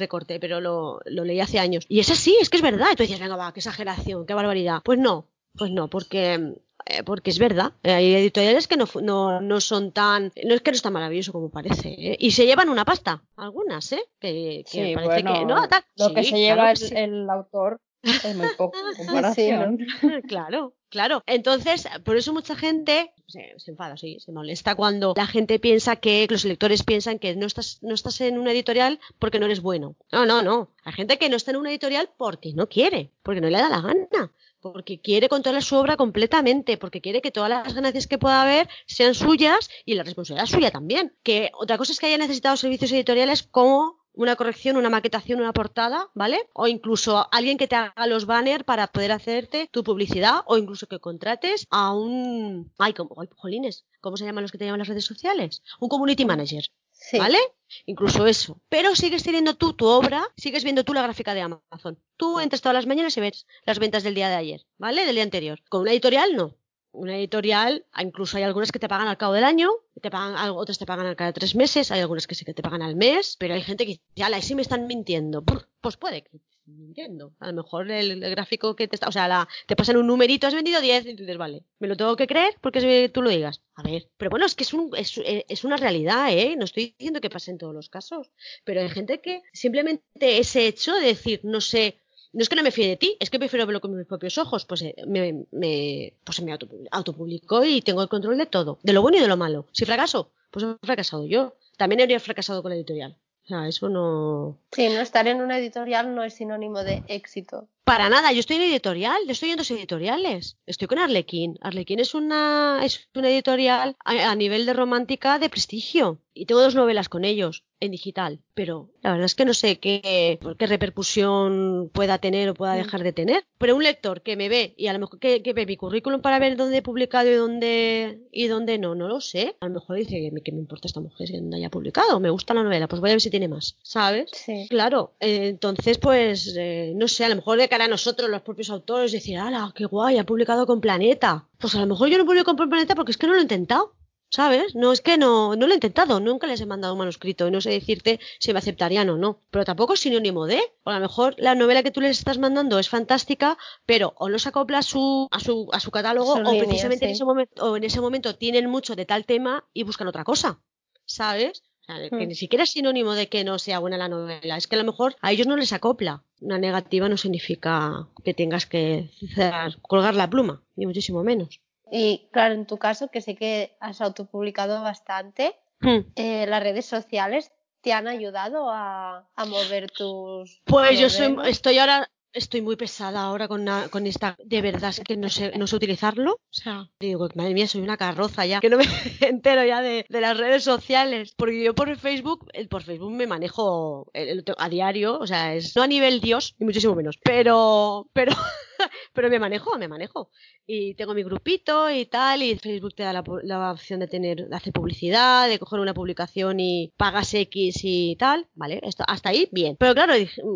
recorte, pero lo, lo, leí hace años. Y es así, es que es verdad. Y tú decías, venga, va, qué exageración qué barbaridad. Pues no, pues no, porque eh, porque es verdad. Hay editoriales que no, no, son tan. No es que no está maravilloso como parece. ¿eh? Y se llevan una pasta, algunas, ¿eh? Que, parece que. No, Lo que se lleva el, autor es muy poco comparación. claro, claro. Entonces, por eso mucha gente se, se, enfada, sí, se molesta cuando la gente piensa que, los lectores piensan que no estás, no estás en una editorial porque no eres bueno. No, no, no. Hay gente que no está en una editorial porque no quiere, porque no le da la gana porque quiere controlar su obra completamente, porque quiere que todas las ganancias que pueda haber sean suyas y la responsabilidad es suya también. Que otra cosa es que haya necesitado servicios editoriales como una corrección, una maquetación, una portada, ¿vale? O incluso alguien que te haga los banners para poder hacerte tu publicidad o incluso que contrates a un... Ay, como... jolines, ¿cómo se llaman los que te llaman las redes sociales? Un community manager. ¿Vale? Incluso eso. Pero sigues teniendo tú tu obra, sigues viendo tú la gráfica de Amazon. Tú entras todas las mañanas y ves las ventas del día de ayer, ¿vale? Del día anterior. Con una editorial no. Una editorial, incluso hay algunas que te pagan al cabo del año, te pagan, otras te pagan al cada tres meses, hay algunas que sí que te pagan al mes, pero hay gente que ya la sí me están mintiendo. Pues puede que mintiendo. A lo mejor el, gráfico que te está, o sea, la, te pasan un numerito, has vendido 10 y dices, vale, me lo tengo que creer porque tú lo digas. A ver, pero bueno, es que es, un, es, es, una realidad, ¿eh? No estoy diciendo que pase en todos los casos, pero hay gente que simplemente ese hecho de decir, no sé, no es que no me fíe de ti, es que prefiero verlo con mis propios ojos, pues eh, me, me, pues me autopublicó y tengo el control de todo, de lo bueno y de lo malo. Si fracaso, pues he fracasado yo. También habría fracasado con la editorial. O sea, eso no. Sí, no estar en una editorial no es sinónimo de éxito. Para nada, yo estoy en editorial, yo estoy en dos editoriales. Estoy con Arlequín. Arlequín es una, es una editorial a nivel de romántica de prestigio. Y tengo dos novelas con ellos en digital, pero la verdad es que no sé qué, qué repercusión pueda tener o pueda mm. dejar de tener. Pero un lector que me ve y a lo mejor que, ve mi currículum para ver dónde he publicado y dónde y dónde no, no lo sé. A lo mejor dice que me importa esta mujer que no haya publicado, me gusta la novela, pues voy a ver si tiene más, ¿sabes? Sí. Claro, eh, entonces pues eh, no sé, a lo mejor de cara a nosotros los propios autores decir, ¡hala, qué guay, ha publicado con Planeta! Pues a lo mejor yo no publico con Planeta porque es que no lo he intentado. ¿Sabes? No es que no, no lo he intentado, nunca les he mandado un manuscrito y no sé decirte si me aceptarían o no. Pero tampoco es sinónimo de. O a lo mejor la novela que tú les estás mandando es fantástica, pero o no se acopla a su, a su, a su catálogo o precisamente en, ese momento, o en ese momento tienen mucho de tal tema y buscan otra cosa. ¿Sabes? Que hmm. ni siquiera es sinónimo de que no sea buena la novela. Es que a lo mejor a ellos no les acopla. Una negativa no significa que tengas que colgar la pluma, ni muchísimo menos. Y claro, en tu caso, que sé que has autopublicado bastante, hmm. eh, las redes sociales te han ayudado a, mover tus. Pues yo estoy ahora estoy muy pesada ahora con, con esta. De verdad es que no sé, no sé utilizarlo. O sea, digo, madre mía, soy una carroza ya. Que no me entero ya de, las redes sociales. Porque yo por Facebook, por Facebook me manejo a diario. O sea, es no a nivel Dios, ni muchísimo menos. Pero, pero, pero me manejo, me manejo. Y tengo mi grupito y tal. Y Facebook te da la, opción de tener, de hacer publicidad, de coger una publicación y pagas X y tal. Vale, esto, hasta ahí, bien. Pero claro,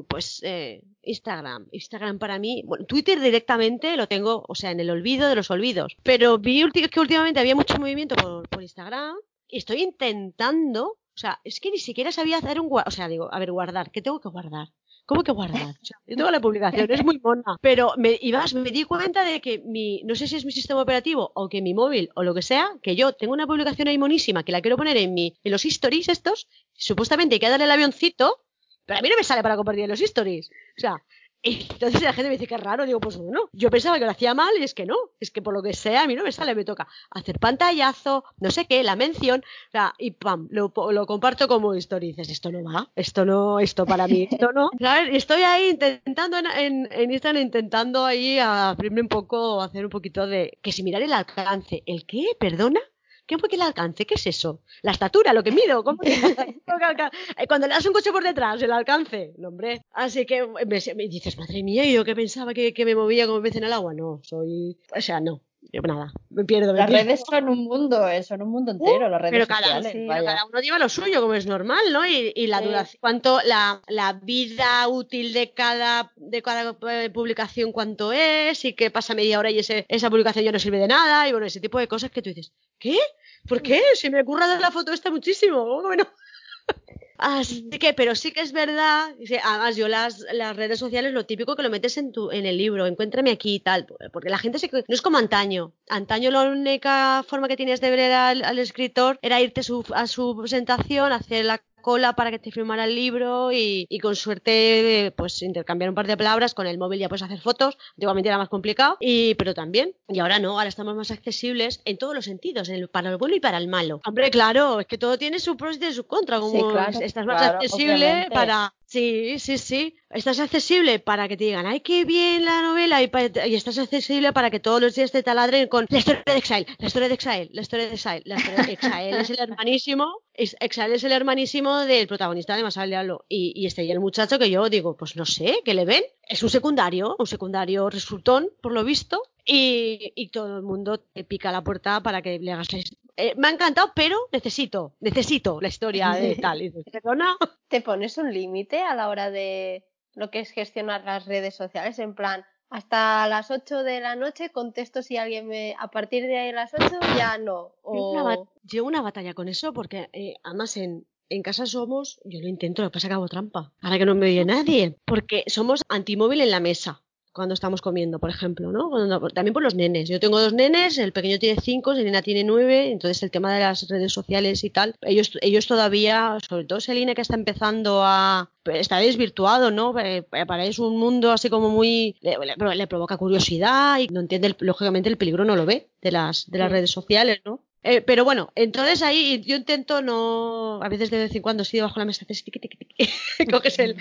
pues eh, Instagram. Instagram para mí, bueno, Twitter directamente lo tengo, o sea, en el olvido de los olvidos. Pero vi que últimamente había mucho movimiento por, Instagram y estoy intentando, o sea, es que ni siquiera sabía hacer un, o sea, digo, a ver, guardar, ¿qué tengo que guardar? ¿Cómo que guardar? yo tengo la publicación, es muy mona. Pero me, y me di cuenta de que mi, no sé si es mi sistema operativo o que mi móvil o lo que sea, que yo tengo una publicación ahí monísima que la quiero poner en mi, en los stories estos, supuestamente hay que darle el avioncito, pero a mí no me sale para compartir en los stories. O sea, entonces la gente me dice que es raro, digo, pues bueno, yo pensaba que lo hacía mal y es que no, es que por lo que sea a mí no me sale, me toca hacer pantallazo, no sé qué, la mención, o sea, y pam, lo, lo comparto como historia y dices, esto no va, esto no, esto para mí, esto no, ¿sabes? Estoy ahí intentando en, en, en Instagram, intentando ahí abrirme un poco, hacer un poquito de, que si mirar el alcance, ¿el qué? ¿Perdona? ¿Qué fue que el alcance? ¿Qué es eso? La estatura, lo que mido. ¿cómo que... Cuando le das un coche por detrás, el alcance. No, hombre. Así que me, me dices, madre mía, yo que pensaba que, que me movía como pez en el agua. No, soy. O sea, no. Yo nada, me pierdo. Me Las pierdo. redes son un mundo, eh, son un mundo entero, las redes pero cada, sociales. sí, vaya. cada uno lleva lo suyo, como es normal, ¿no? Y, y la Sí. duración, cuánto, la, la vida útil de cada, de cada eh, publicación, cuánto es, y que pasa media hora y ese, esa publicación ya no sirve de nada, y bueno, ese tipo de cosas que tú dices, ¿qué? ¿Por qué? Si me ocurra dar la foto esta muchísimo, ¿cómo que no? Así que, pero sí que es verdad, además yo las, las redes sociales, lo típico que lo metes en tu, en el libro, encuéntrame aquí y tal, porque la gente se, no es como antaño. Antaño la única forma que tenías de ver al, al escritor era irte su- a su presentación, hacer la cola para que te firmara el libro y, y con suerte pues intercambiar un par de palabras con el móvil ya puedes hacer fotos antiguamente era más complicado y pero también y ahora no ahora estamos más accesibles en todos los sentidos en el- para el bueno y para el malo hombre claro es que todo tiene su pros y tiene su contra como Sí, claro, estás más claro, accesible obviamente. para sí sí sí. Estás accesible para que te digan ay qué bien la novela y, y estás accesible para que todos los días te taladren con la historia de Exile la historia de Exile la historia de Exile la historia de Exile es el hermanísimo Exile es el hermanísimo del protagonista de Más al Diablo. Y, y este y el muchacho que yo digo pues no sé ¿qué le ven? es un secundario un secundario resultón por lo visto y, y todo el mundo te pica la puerta para que le hagas la eh, me ha encantado pero necesito necesito la historia de tal y dices, ¿perdona? ¿Te pones un límite a la hora de lo que es gestionar las redes sociales? En plan, hasta las 8 de la noche contesto si alguien me... A partir de ahí las 8 ya no. Una, O... llevo una batalla con eso porque eh, además en, en casa somos, yo lo intento, lo que pasa es que hago trampa. Ahora que no me oye nadie. Porque somos antimóvil en la mesa cuando estamos comiendo, por ejemplo, ¿no? Cuando- también por los nenes. Yo tengo dos nenes, el pequeño tiene cinco, Selina tiene nueve, entonces el tema de las redes sociales y tal, ellos, ellos todavía, sobre todo Selina que está empezando a... está desvirtuado, ¿no? Eh, Para él es un mundo así como muy... le, le- le provoca curiosidad y no entiende, el- lógicamente el peligro no lo ve de las, de las Sí. redes sociales, ¿no? Eh, pero bueno, entonces ahí yo intento no, a veces de vez en cuando sí debajo de la mesa haces coges el,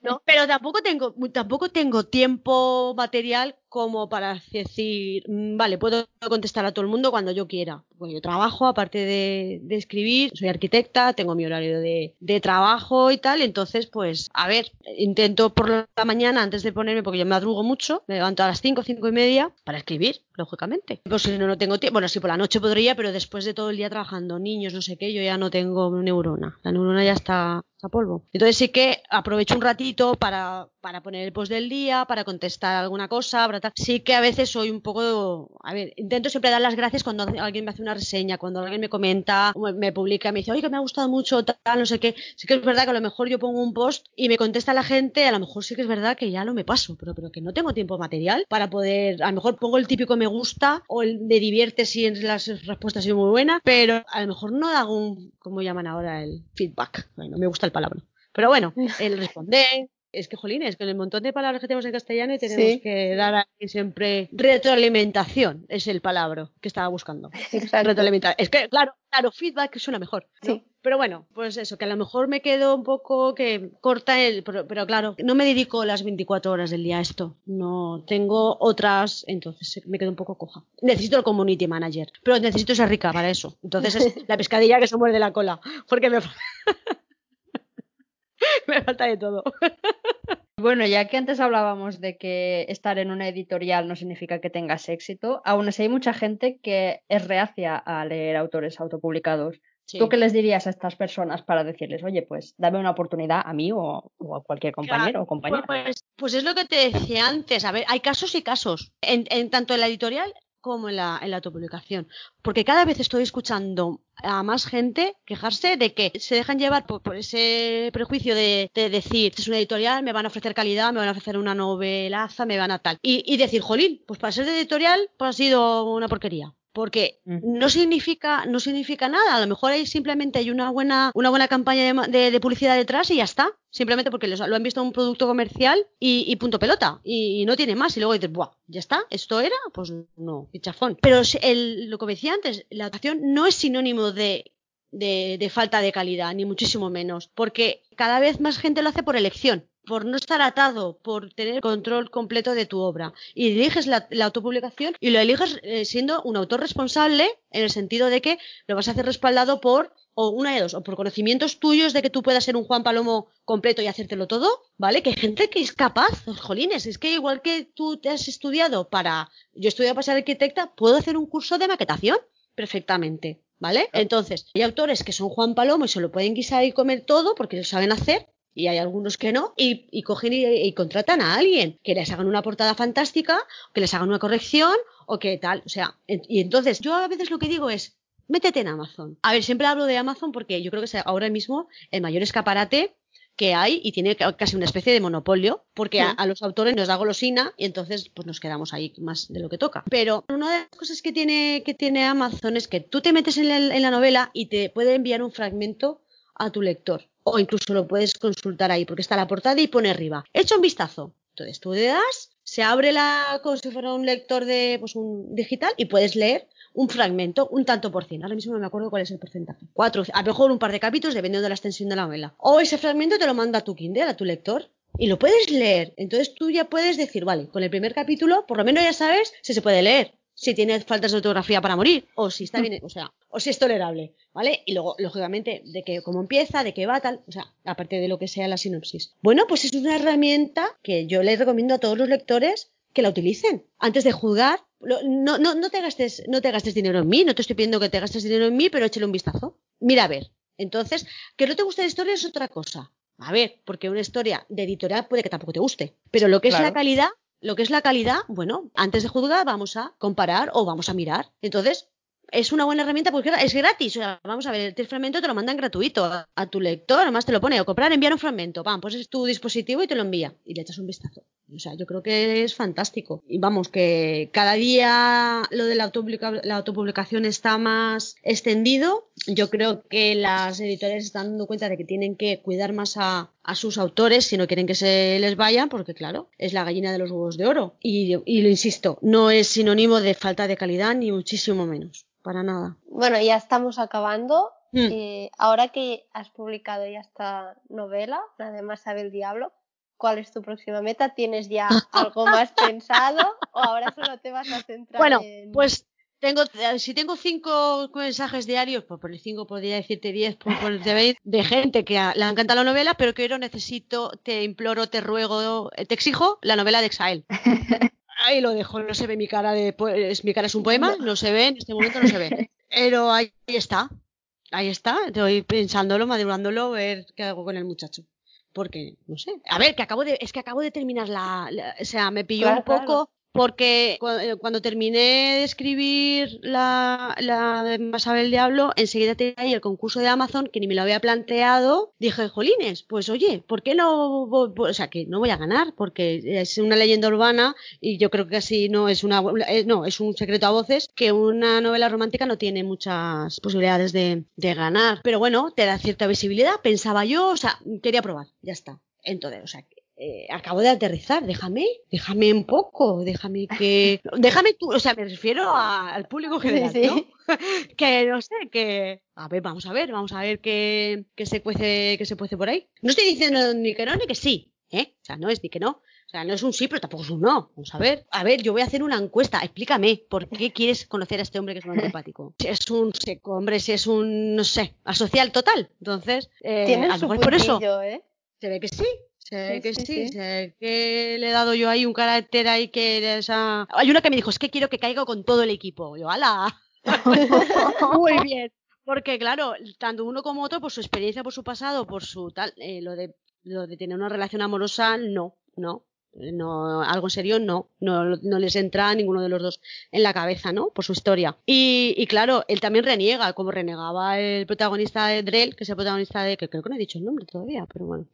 ¿no? Pero tampoco tengo, tampoco tengo tiempo material como para decir, mm, vale, puedo contestar a todo el mundo cuando yo quiera. Pues yo trabajo, aparte de, escribir, soy arquitecta, tengo mi horario de, trabajo y tal, entonces pues, a ver, intento por la mañana antes de ponerme, porque yo me madrugo mucho, me levanto a las 5, cinco y media para escribir, lógicamente. Pues si no, no tengo tiempo, bueno, sí, por la noche podría, pero después de todo el día trabajando, niños, no sé qué, yo ya no tengo neurona. La neurona ya está a polvo. Entonces sí que aprovecho un ratito para, para poner el post del día, para contestar alguna cosa. Sí que a veces soy un poco, a ver, intento siempre dar las gracias cuando alguien me hace una reseña, cuando alguien me comenta, me, publica, me dice, oye, que me ha gustado mucho, tal, no sé qué. Sí que es verdad que a lo mejor yo pongo un post y me contesta la gente, a lo mejor sí que es verdad que ya lo me paso, pero, pero que no tengo tiempo material para poder, a lo mejor pongo el típico me gusta o el me divierte si las respuestas son muy buenas, pero a lo mejor no hago un, ¿cómo llaman ahora? El feedback. Bueno, me gusta el palabra. Pero bueno, el responder. Es que, jolines, con el montón de palabras que tenemos en castellano y tenemos Sí. que dar aquí siempre retroalimentación, es el palabra que estaba buscando. Exacto. Retroalimentación. Es que, claro, claro, feedback suena mejor. ¿no? Sí. Pero bueno, pues eso, que a lo mejor me quedo un poco que corta el. Pero, pero claro, no me dedico las 24 horas del día a esto. No tengo otras, entonces me quedo un poco coja. Necesito el community manager, pero necesito ser rica para eso. Entonces es la pescadilla que se muerde la cola, porque me, me falta de todo. Bueno, ya que antes hablábamos de que estar en una editorial no significa que tengas éxito, aún así hay mucha gente que es reacia a leer autores autopublicados. Sí. ¿Tú qué les dirías a estas personas para decirles, oye, pues dame una oportunidad a mí o, o a cualquier compañero o compañera? Pues, pues es lo que te decía antes. A ver, hay casos y casos, en, en tanto en la editorial como en la, en la autopublicación. Porque cada vez estoy escuchando a más gente quejarse de que se dejan llevar por, ese prejuicio de, de decir, "Esta es una editorial, me van a ofrecer calidad, me van a ofrecer una novelaza, me van a tal. Y, y decir, jolín, pues para ser de editorial, pues ha sido una porquería. Porque Mm. no significa no significa nada. A lo mejor hay simplemente hay una buena una buena campaña de, de- de publicidad detrás y ya está. Simplemente porque lo han visto en un producto comercial y, y punto pelota. Y, y no tiene más. Y luego dices buah ya está. Esto era pues no. Y chafón pero el- lo que decía antes la actuación no es sinónimo de de, de falta de calidad, ni muchísimo menos, porque cada vez más gente lo hace por elección, por no estar atado, por tener control completo de tu obra. Y eliges la, la autopublicación y lo eliges eh, siendo un autor responsable en el sentido de que lo vas a hacer respaldado por, o una de dos, o por conocimientos tuyos de que tú puedas ser un Juan Palomo completo y hacértelo todo, ¿vale? Que hay gente que es capaz, jolines, es que igual que tú te has estudiado para, yo he estudiado para ser arquitecta, puedo hacer un curso de maquetación perfectamente. ¿Vale? Entonces, hay autores que son Juan Palomo y se lo pueden guisar y comer todo porque lo saben hacer, y hay algunos que no, y, y cogen y, y contratan a alguien que les hagan una portada fantástica, que les hagan una corrección, o que tal. O sea, y entonces yo a veces lo que digo es, métete en Amazon. A ver, siempre hablo de Amazon porque yo creo que es ahora mismo el mayor escaparate que hay y tiene ca- casi una especie de monopolio, porque a los autores nos da golosina y entonces pues nos quedamos ahí más de lo que toca. Pero una de las cosas que tiene, que tiene Amazon es que tú te metes en la, en la novela y te puede enviar un fragmento a tu lector. O incluso lo puedes consultar ahí, porque está la portada y pone arriba. Echa un vistazo. Entonces tú le das, se abre la como si fuera un lector de pues un digital y puedes leer un fragmento, un tanto por cien. Ahora mismo no me acuerdo cuál es el porcentaje. Cuatro, a lo mejor un par de capítulos dependiendo de la extensión de la novela. O ese fragmento te lo manda a tu Kindle, a tu lector. Y lo puedes leer. Entonces tú ya puedes decir, vale, con el primer capítulo, por lo menos ya sabes si se puede leer. Si tiene faltas de ortografía para morir. O si está bien, o sea, o si es tolerable. ¿Vale? Y luego, lógicamente, de que cómo empieza, de qué va, tal. O sea, aparte de lo que sea la sinopsis. Bueno, pues es una herramienta que yo les recomiendo a todos los lectores que la utilicen. Antes de juzgar, no, no, no, te gastes, no te gastes dinero en mí, no te estoy pidiendo que te gastes dinero en mí, pero échale un vistazo. Mira a ver. Entonces, que no te guste la historia es otra cosa. A ver, porque una historia de editorial puede que tampoco te guste. Pero lo que es la calidad, lo que es la calidad, bueno, antes de juzgar vamos a comparar o vamos a mirar. Entonces, es una buena herramienta porque es gratis. O sea, vamos a ver, el fragmento te lo mandan gratuito a, a tu lector, además te lo pone, o comprar, enviar un fragmento, pam, pues es tu dispositivo y te lo envía y le echas un vistazo. O sea, yo creo que es fantástico. Y vamos, que cada día lo de la, autopublica- la autopublicación está más extendido. Yo creo que las editoriales están dando cuenta de que tienen que cuidar más a, a sus autores si no quieren que se les vayan, porque claro, es la gallina de los huevos de oro. Y, y lo insisto, no es sinónimo de falta de calidad, ni muchísimo menos. Para nada. Bueno, ya estamos acabando. Mm. Eh, ahora que has publicado ya esta novela, además sabe el diablo, ¿cuál es tu próxima meta? ¿Tienes ya algo más pensado o ahora solo te vas a centrar Bueno, en... pues tengo, eh, si tengo cinco mensajes diarios, pues por el cinco podría decirte diez, por ponerte veinte, de gente que le ha encantado la novela, pero quiero, necesito, te imploro, te ruego, eh, te exijo la novela de Exile. Ahí lo dejo, no se ve mi cara de po- es mi cara es un poema, no se ve, en este momento no se ve. Pero ahí está. Ahí está, estoy pensándolo, madurándolo, ver qué hago con el muchacho. Porque, no sé. A ver, que acabo de, es que acabo de terminar la, la- o sea, me pilló Claro, un poco claro. Porque cu- eh, cuando terminé de escribir la, la de el diablo, enseguida tenía ahí el concurso de Amazon que ni me lo había planteado. Dije, jolines, pues oye, ¿por qué no? vo- vo- O sea, que no voy a ganar porque es una leyenda urbana y yo creo que así no es una, eh, no, es un secreto a voces que una novela romántica no tiene muchas posibilidades de, de ganar. Pero bueno, te da cierta visibilidad, pensaba yo, o sea, quería probar, ya está. Entonces, o sea, eh, acabo de aterrizar, déjame, déjame un poco, déjame que, déjame tú, o sea, me refiero a- al público general, Sí, sí. ¿no? que no sé, que, a ver, vamos a ver, vamos a ver qué, qué se cuece, qué se cuece por ahí. No estoy diciendo ni que no ni que sí, ¿eh? O sea, no es ni que no. O sea, no es un sí, pero tampoco es un no. Vamos a ver. A ver, yo voy a hacer una encuesta. Explícame, ¿por qué quieres conocer a este hombre que es un antipático? Si es un seco, hombre, si es un, no sé, asocial total. Entonces, eh, a lo mejor es por eso. puntillo, ¿eh? Se ve que sí. Sí, que sí, sí, sí. se ve que le he dado yo ahí un carácter ahí que esa... Hay una que me dijo, es que quiero que caiga con todo el equipo. Yo, ala. Muy bien. Porque claro, tanto uno como otro, por su experiencia, por su pasado, por su tal, eh, lo de lo de tener una relación amorosa, no, no. No, algo serio, no, no, no les entra a ninguno de los dos en la cabeza, ¿no? Por su historia. Y, y claro, él también reniega, como renegaba el protagonista de Drell, que es el protagonista de, que creo que no he dicho el nombre todavía, pero bueno.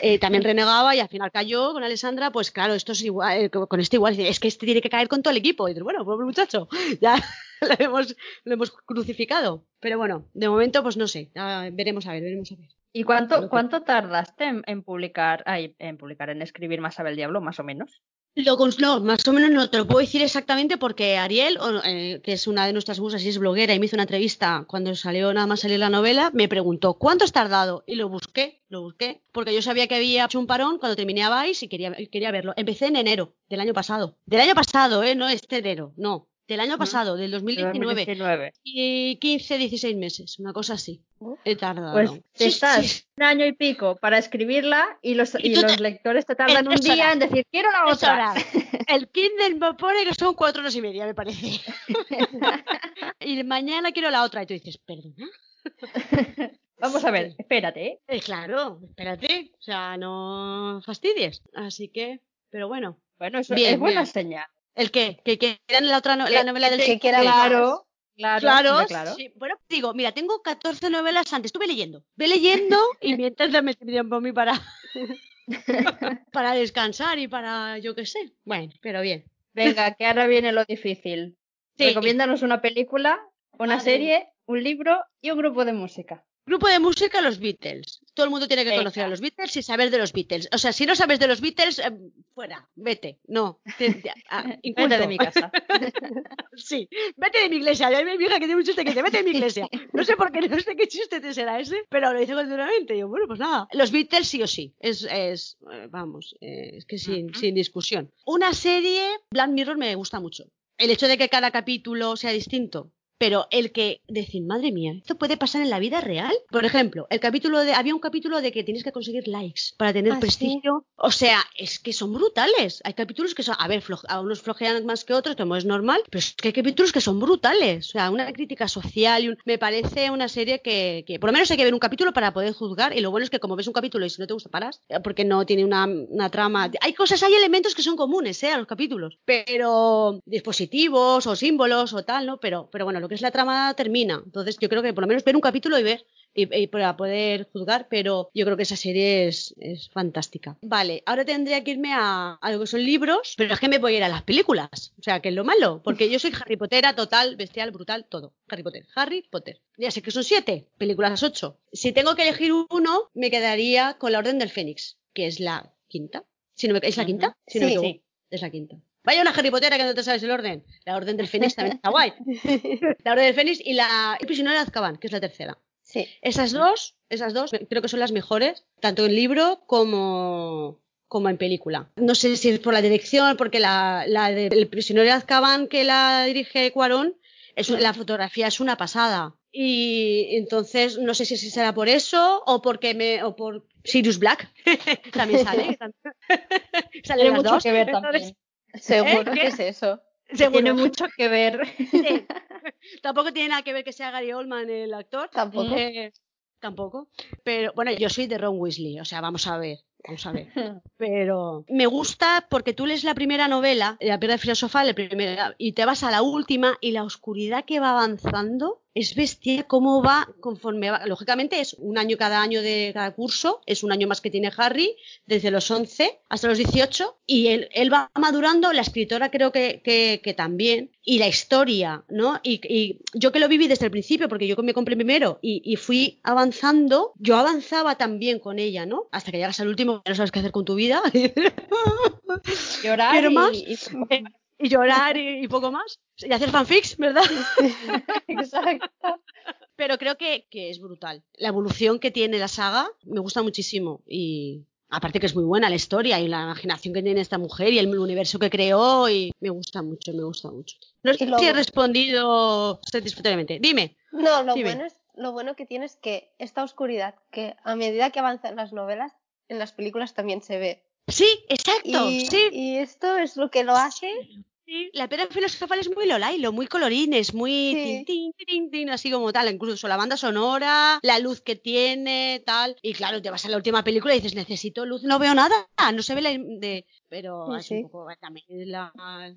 Eh, también renegaba y al final cayó con Alessandra, pues claro, esto es igual, eh, con este igual, es que este tiene que caer con todo el equipo. Y dices, bueno, pobre muchacho, ya. lo, hemos, lo hemos crucificado. Pero bueno, de momento, pues no sé. Veremos a ver, veremos a ver. ¿Y cuánto, cuánto tardaste en, en publicar, ay, en publicar, en escribir Más sabe el diablo, más o menos? Lo, no, más o menos no te lo puedo decir exactamente porque Ariel, eh, que es una de nuestras musas y es bloguera y me hizo una entrevista cuando salió nada más salir la novela, me preguntó ¿cuánto has tardado? Y lo busqué, lo busqué, porque yo sabía que había hecho un parón cuando terminé a Vice y quería, quería verlo. Empecé en enero del año pasado. Del año pasado, ¿eh? No este enero, no. Del año pasado, del 2019. 2019. Y 15, 16 meses, una cosa así. Uh. He tardado. Pues Sí, estás sí, un año y pico para escribirla y los, Y y los te- lectores te tardan un día horas. en decir quiero la otra. El Kindle me pone que son cuatro horas y media, me parece. y mañana quiero la otra. Y tú dices, perdona. Vamos a ver, espérate, ¿eh? Eh, claro, espérate. O sea, no fastidies. Así que, pero bueno. Bueno, eso Bien, es buena bien. señal. ¿El qué? ¿Que quieran la otra no- la novela del que quiera. Claro, claro, Claro, sí. Bueno, digo, mira, tengo 14 novelas antes. Estuve leyendo. Ve leyendo y mientras dame tiempo a mí para, para descansar y para, yo qué sé. Bueno, pero bien. Venga, que ahora viene lo difícil. Sí. Recomiéndanos una película, una serie, un libro y un grupo de música. Grupo de música, los Beatles. Todo el mundo tiene que Venga. conocer a los Beatles y saber de los Beatles. O sea, si no sabes de los Beatles, eh, fuera, vete. No, te- ah. Vete de mi casa. Sí, vete de mi iglesia. Ya mi hija que tiene un chiste que dice, vete de mi iglesia. No sé por qué, no sé qué chiste te será ese, pero lo dice continuamente. Y yo, bueno, pues nada. Los Beatles sí o sí. Es, es eh, vamos, eh, es que sin, sin discusión. Una serie, Black Mirror me gusta mucho. El hecho de que cada capítulo sea distinto. Pero el que decir, madre mía, esto puede pasar en la vida real. Por ejemplo, el capítulo de había un capítulo de que tienes que conseguir likes para tener Ah, prestigio. O sea, es que son brutales. Hay capítulos que son, a ver, flo- a unos flojean más que otros, como es normal, pero es que hay capítulos que son brutales. O sea, una crítica social y un- me parece una serie que, que por lo menos hay que ver un capítulo para poder juzgar. Y lo bueno es que como ves un capítulo y si no te gusta paras, eh, porque no tiene una, una trama. Hay cosas, hay elementos que son comunes, ¿eh? A los capítulos. Pero dispositivos o símbolos o tal, ¿no? Pero, pero bueno, lo que es la trama termina. Entonces yo creo que por lo menos ver un capítulo y ver y, y para poder juzgar, pero yo creo que esa serie es, es fantástica. Vale, ahora tendría que irme a, a lo que son libros, pero es que me voy a ir a las películas. O sea, que es lo malo, porque yo soy Harry Pottera total, bestial, brutal, todo. Harry Potter, Harry Potter. Ya sé que son siete, películas ocho. Si tengo que elegir uno, me quedaría con la Orden del Fénix, que es la quinta. Si no me- ¿Es la quinta? Si no me Sí. equivoco. Sí. Es la quinta. Vaya una Harry Pottera que no te sabes el orden. La Orden del Fénix también está guay. La Orden del Fénix y la El prisionero de Azkaban, que es la tercera. Sí. Esas dos, esas dos creo que son las mejores, tanto en libro como, como en película. No sé si es por la dirección, porque la, la de El prisionero de Azkaban que la dirige Cuarón, es, la fotografía es una pasada. Y entonces no sé si será por eso o porque me o por Sirius Black también sale. Las mucho dos. que ver Entonces, también. Seguro ¿Eh? que es eso. seguro. Tiene mucho que ver. Sí. Tampoco tiene nada que ver que sea Gary Oldman el actor. Tampoco. Eh, tampoco. Pero bueno, yo soy de Ron Weasley, o sea, vamos a ver. Vamos a ver. Pero me gusta porque tú lees la primera novela, La piedra filosofal, el primer- y te vas a la última y la oscuridad que va avanzando es bestia cómo va conforme va. Lógicamente es un año cada año de cada curso, es un año más que tiene Harry, desde los 11 hasta los 18, y él, él va madurando, la escritora creo que, que, que también, y la historia, ¿no? Y, y yo que lo viví desde el principio, porque yo me compré primero y, y fui avanzando, yo avanzaba también con ella, ¿no? Hasta que llegas al último, que no sabes qué hacer con tu vida. Llorar Pero más. y- y llorar y, y poco más. Y hacer fanfics, ¿verdad? Exacto. Pero creo que, que es brutal. La evolución que tiene la saga me gusta muchísimo. Y aparte que es muy buena la historia y la imaginación que tiene esta mujer y el universo que creó. Y me gusta mucho, me gusta mucho. No sé si he respondido satisfactoriamente. Dime. No, lo Dime. bueno es lo bueno que tiene es que esta oscuridad, que a medida que avanzan las novelas, en las películas también se ve. Sí, exacto. Y, sí. y esto es lo que lo hace. Sí, la piedra filosofal es muy lolailo, muy colorines, muy Sí. tin, tin, tin, tin, así como tal, incluso la banda sonora, la luz que tiene, tal. Y claro, te vas a la última película y dices, necesito luz, no veo nada, no se ve la de... Pero Sí, es sí. un poco también la,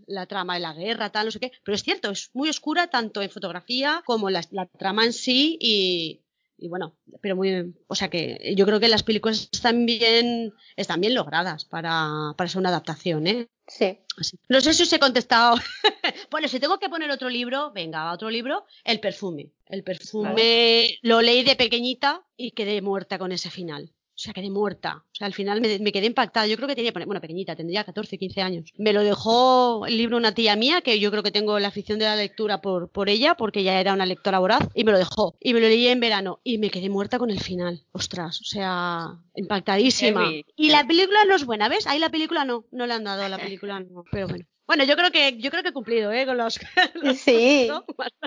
la trama de la guerra, tal, no sé qué. Pero es cierto, es muy oscura tanto en fotografía como la, la trama en sí y, y bueno, pero muy, o sea que yo creo que las películas están bien, están bien logradas para, para ser una adaptación, ¿eh? Sí. No sé si os he contestado. bueno, si tengo que poner otro libro, venga, otro libro, El perfume. El perfume lo leí de pequeñita y quedé muerta con ese final. O sea, quedé muerta. O sea, al final me, quedé impactada. Yo creo que tenía, bueno, pequeñita, tendría 14, 15 años. Me lo dejó el libro una tía mía, que yo creo que tengo la afición de la lectura por, por ella, porque ella era una lectora voraz, y me lo dejó. Y me lo leí en verano y me quedé muerta con el final. Ostras, o sea, impactadísima. Y la película no es buena, ¿ves? Ahí la película no, no le han dado a la película, no. Pero bueno. Bueno, yo creo que yo creo que he cumplido, ¿eh? Con los. sí.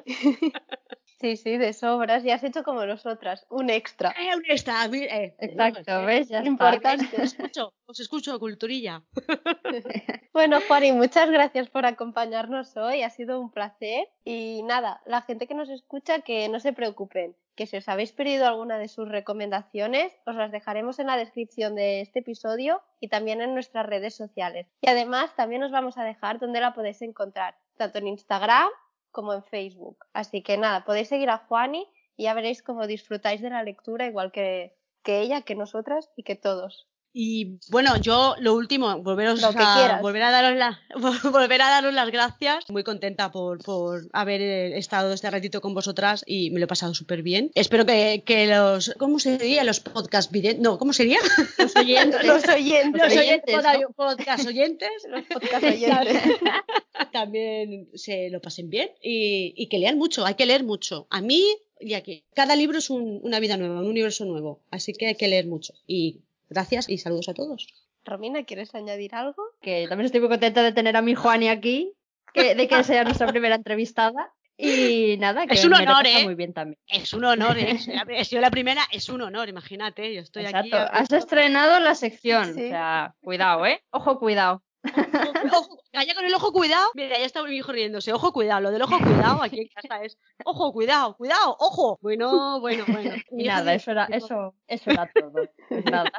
Sí, sí, de sobras. Y has hecho como nosotras, un extra. Eh, un extra. Eh, Exacto, ¿ves? Ya Importante. Os escucho, os escucho, culturilla. bueno, Juani, muchas gracias por acompañarnos hoy. Ha sido un placer. Y nada, la gente que nos escucha, que no se preocupen. Que si os habéis perdido alguna de sus recomendaciones, os las dejaremos en la descripción de este episodio y también en nuestras redes sociales. Y además también os vamos a dejar donde la podéis encontrar, tanto en Instagram como en Facebook. Así que nada, podéis seguir a Juani y ya veréis cómo disfrutáis de la lectura igual que, que ella, que nosotras y que todos. Y bueno, yo lo último, volveros a, volver a daros la, volver a daros las gracias. Muy contenta por, por haber eh, estado este ratito con vosotras y me lo he pasado súper bien. Espero que, que, los, ¿cómo sería? Los podcast videntes, no, ¿cómo sería? Los oyentes. los oyentes. Los oyentes, podcast oyentes. los podcast oyentes. También se lo pasen bien y, y, que lean mucho, hay que leer mucho. A mí y aquí, cada libro es un, una vida nueva, un universo nuevo, así que hay que leer mucho. Y Gracias y saludos a todos. Romina, ¿quieres añadir algo? Que también estoy muy contenta de tener a mi Juani aquí, que, de que sea nuestra primera entrevistada. Y nada, que es un honor, ¿eh? muy bien también. Es un honor, ¿eh? He sido la primera, es un honor, imagínate. Yo estoy Exacto. aquí. Has estrenado la sección. O sea, cuidado, ¿eh? Ojo, cuidado. Ojo, calla con el ojo cuidado. Mira, ya está mi hijo riéndose. Ojo, cuidado. Lo del ojo cuidado aquí en casa es. Ojo, cuidado, cuidado, ojo. Bueno, bueno, bueno. Y nada, eso era, eso, eso era todo. Pues nada.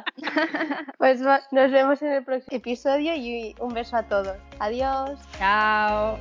Pues nos vemos en el próximo episodio y un beso a todos. Adiós. Chao.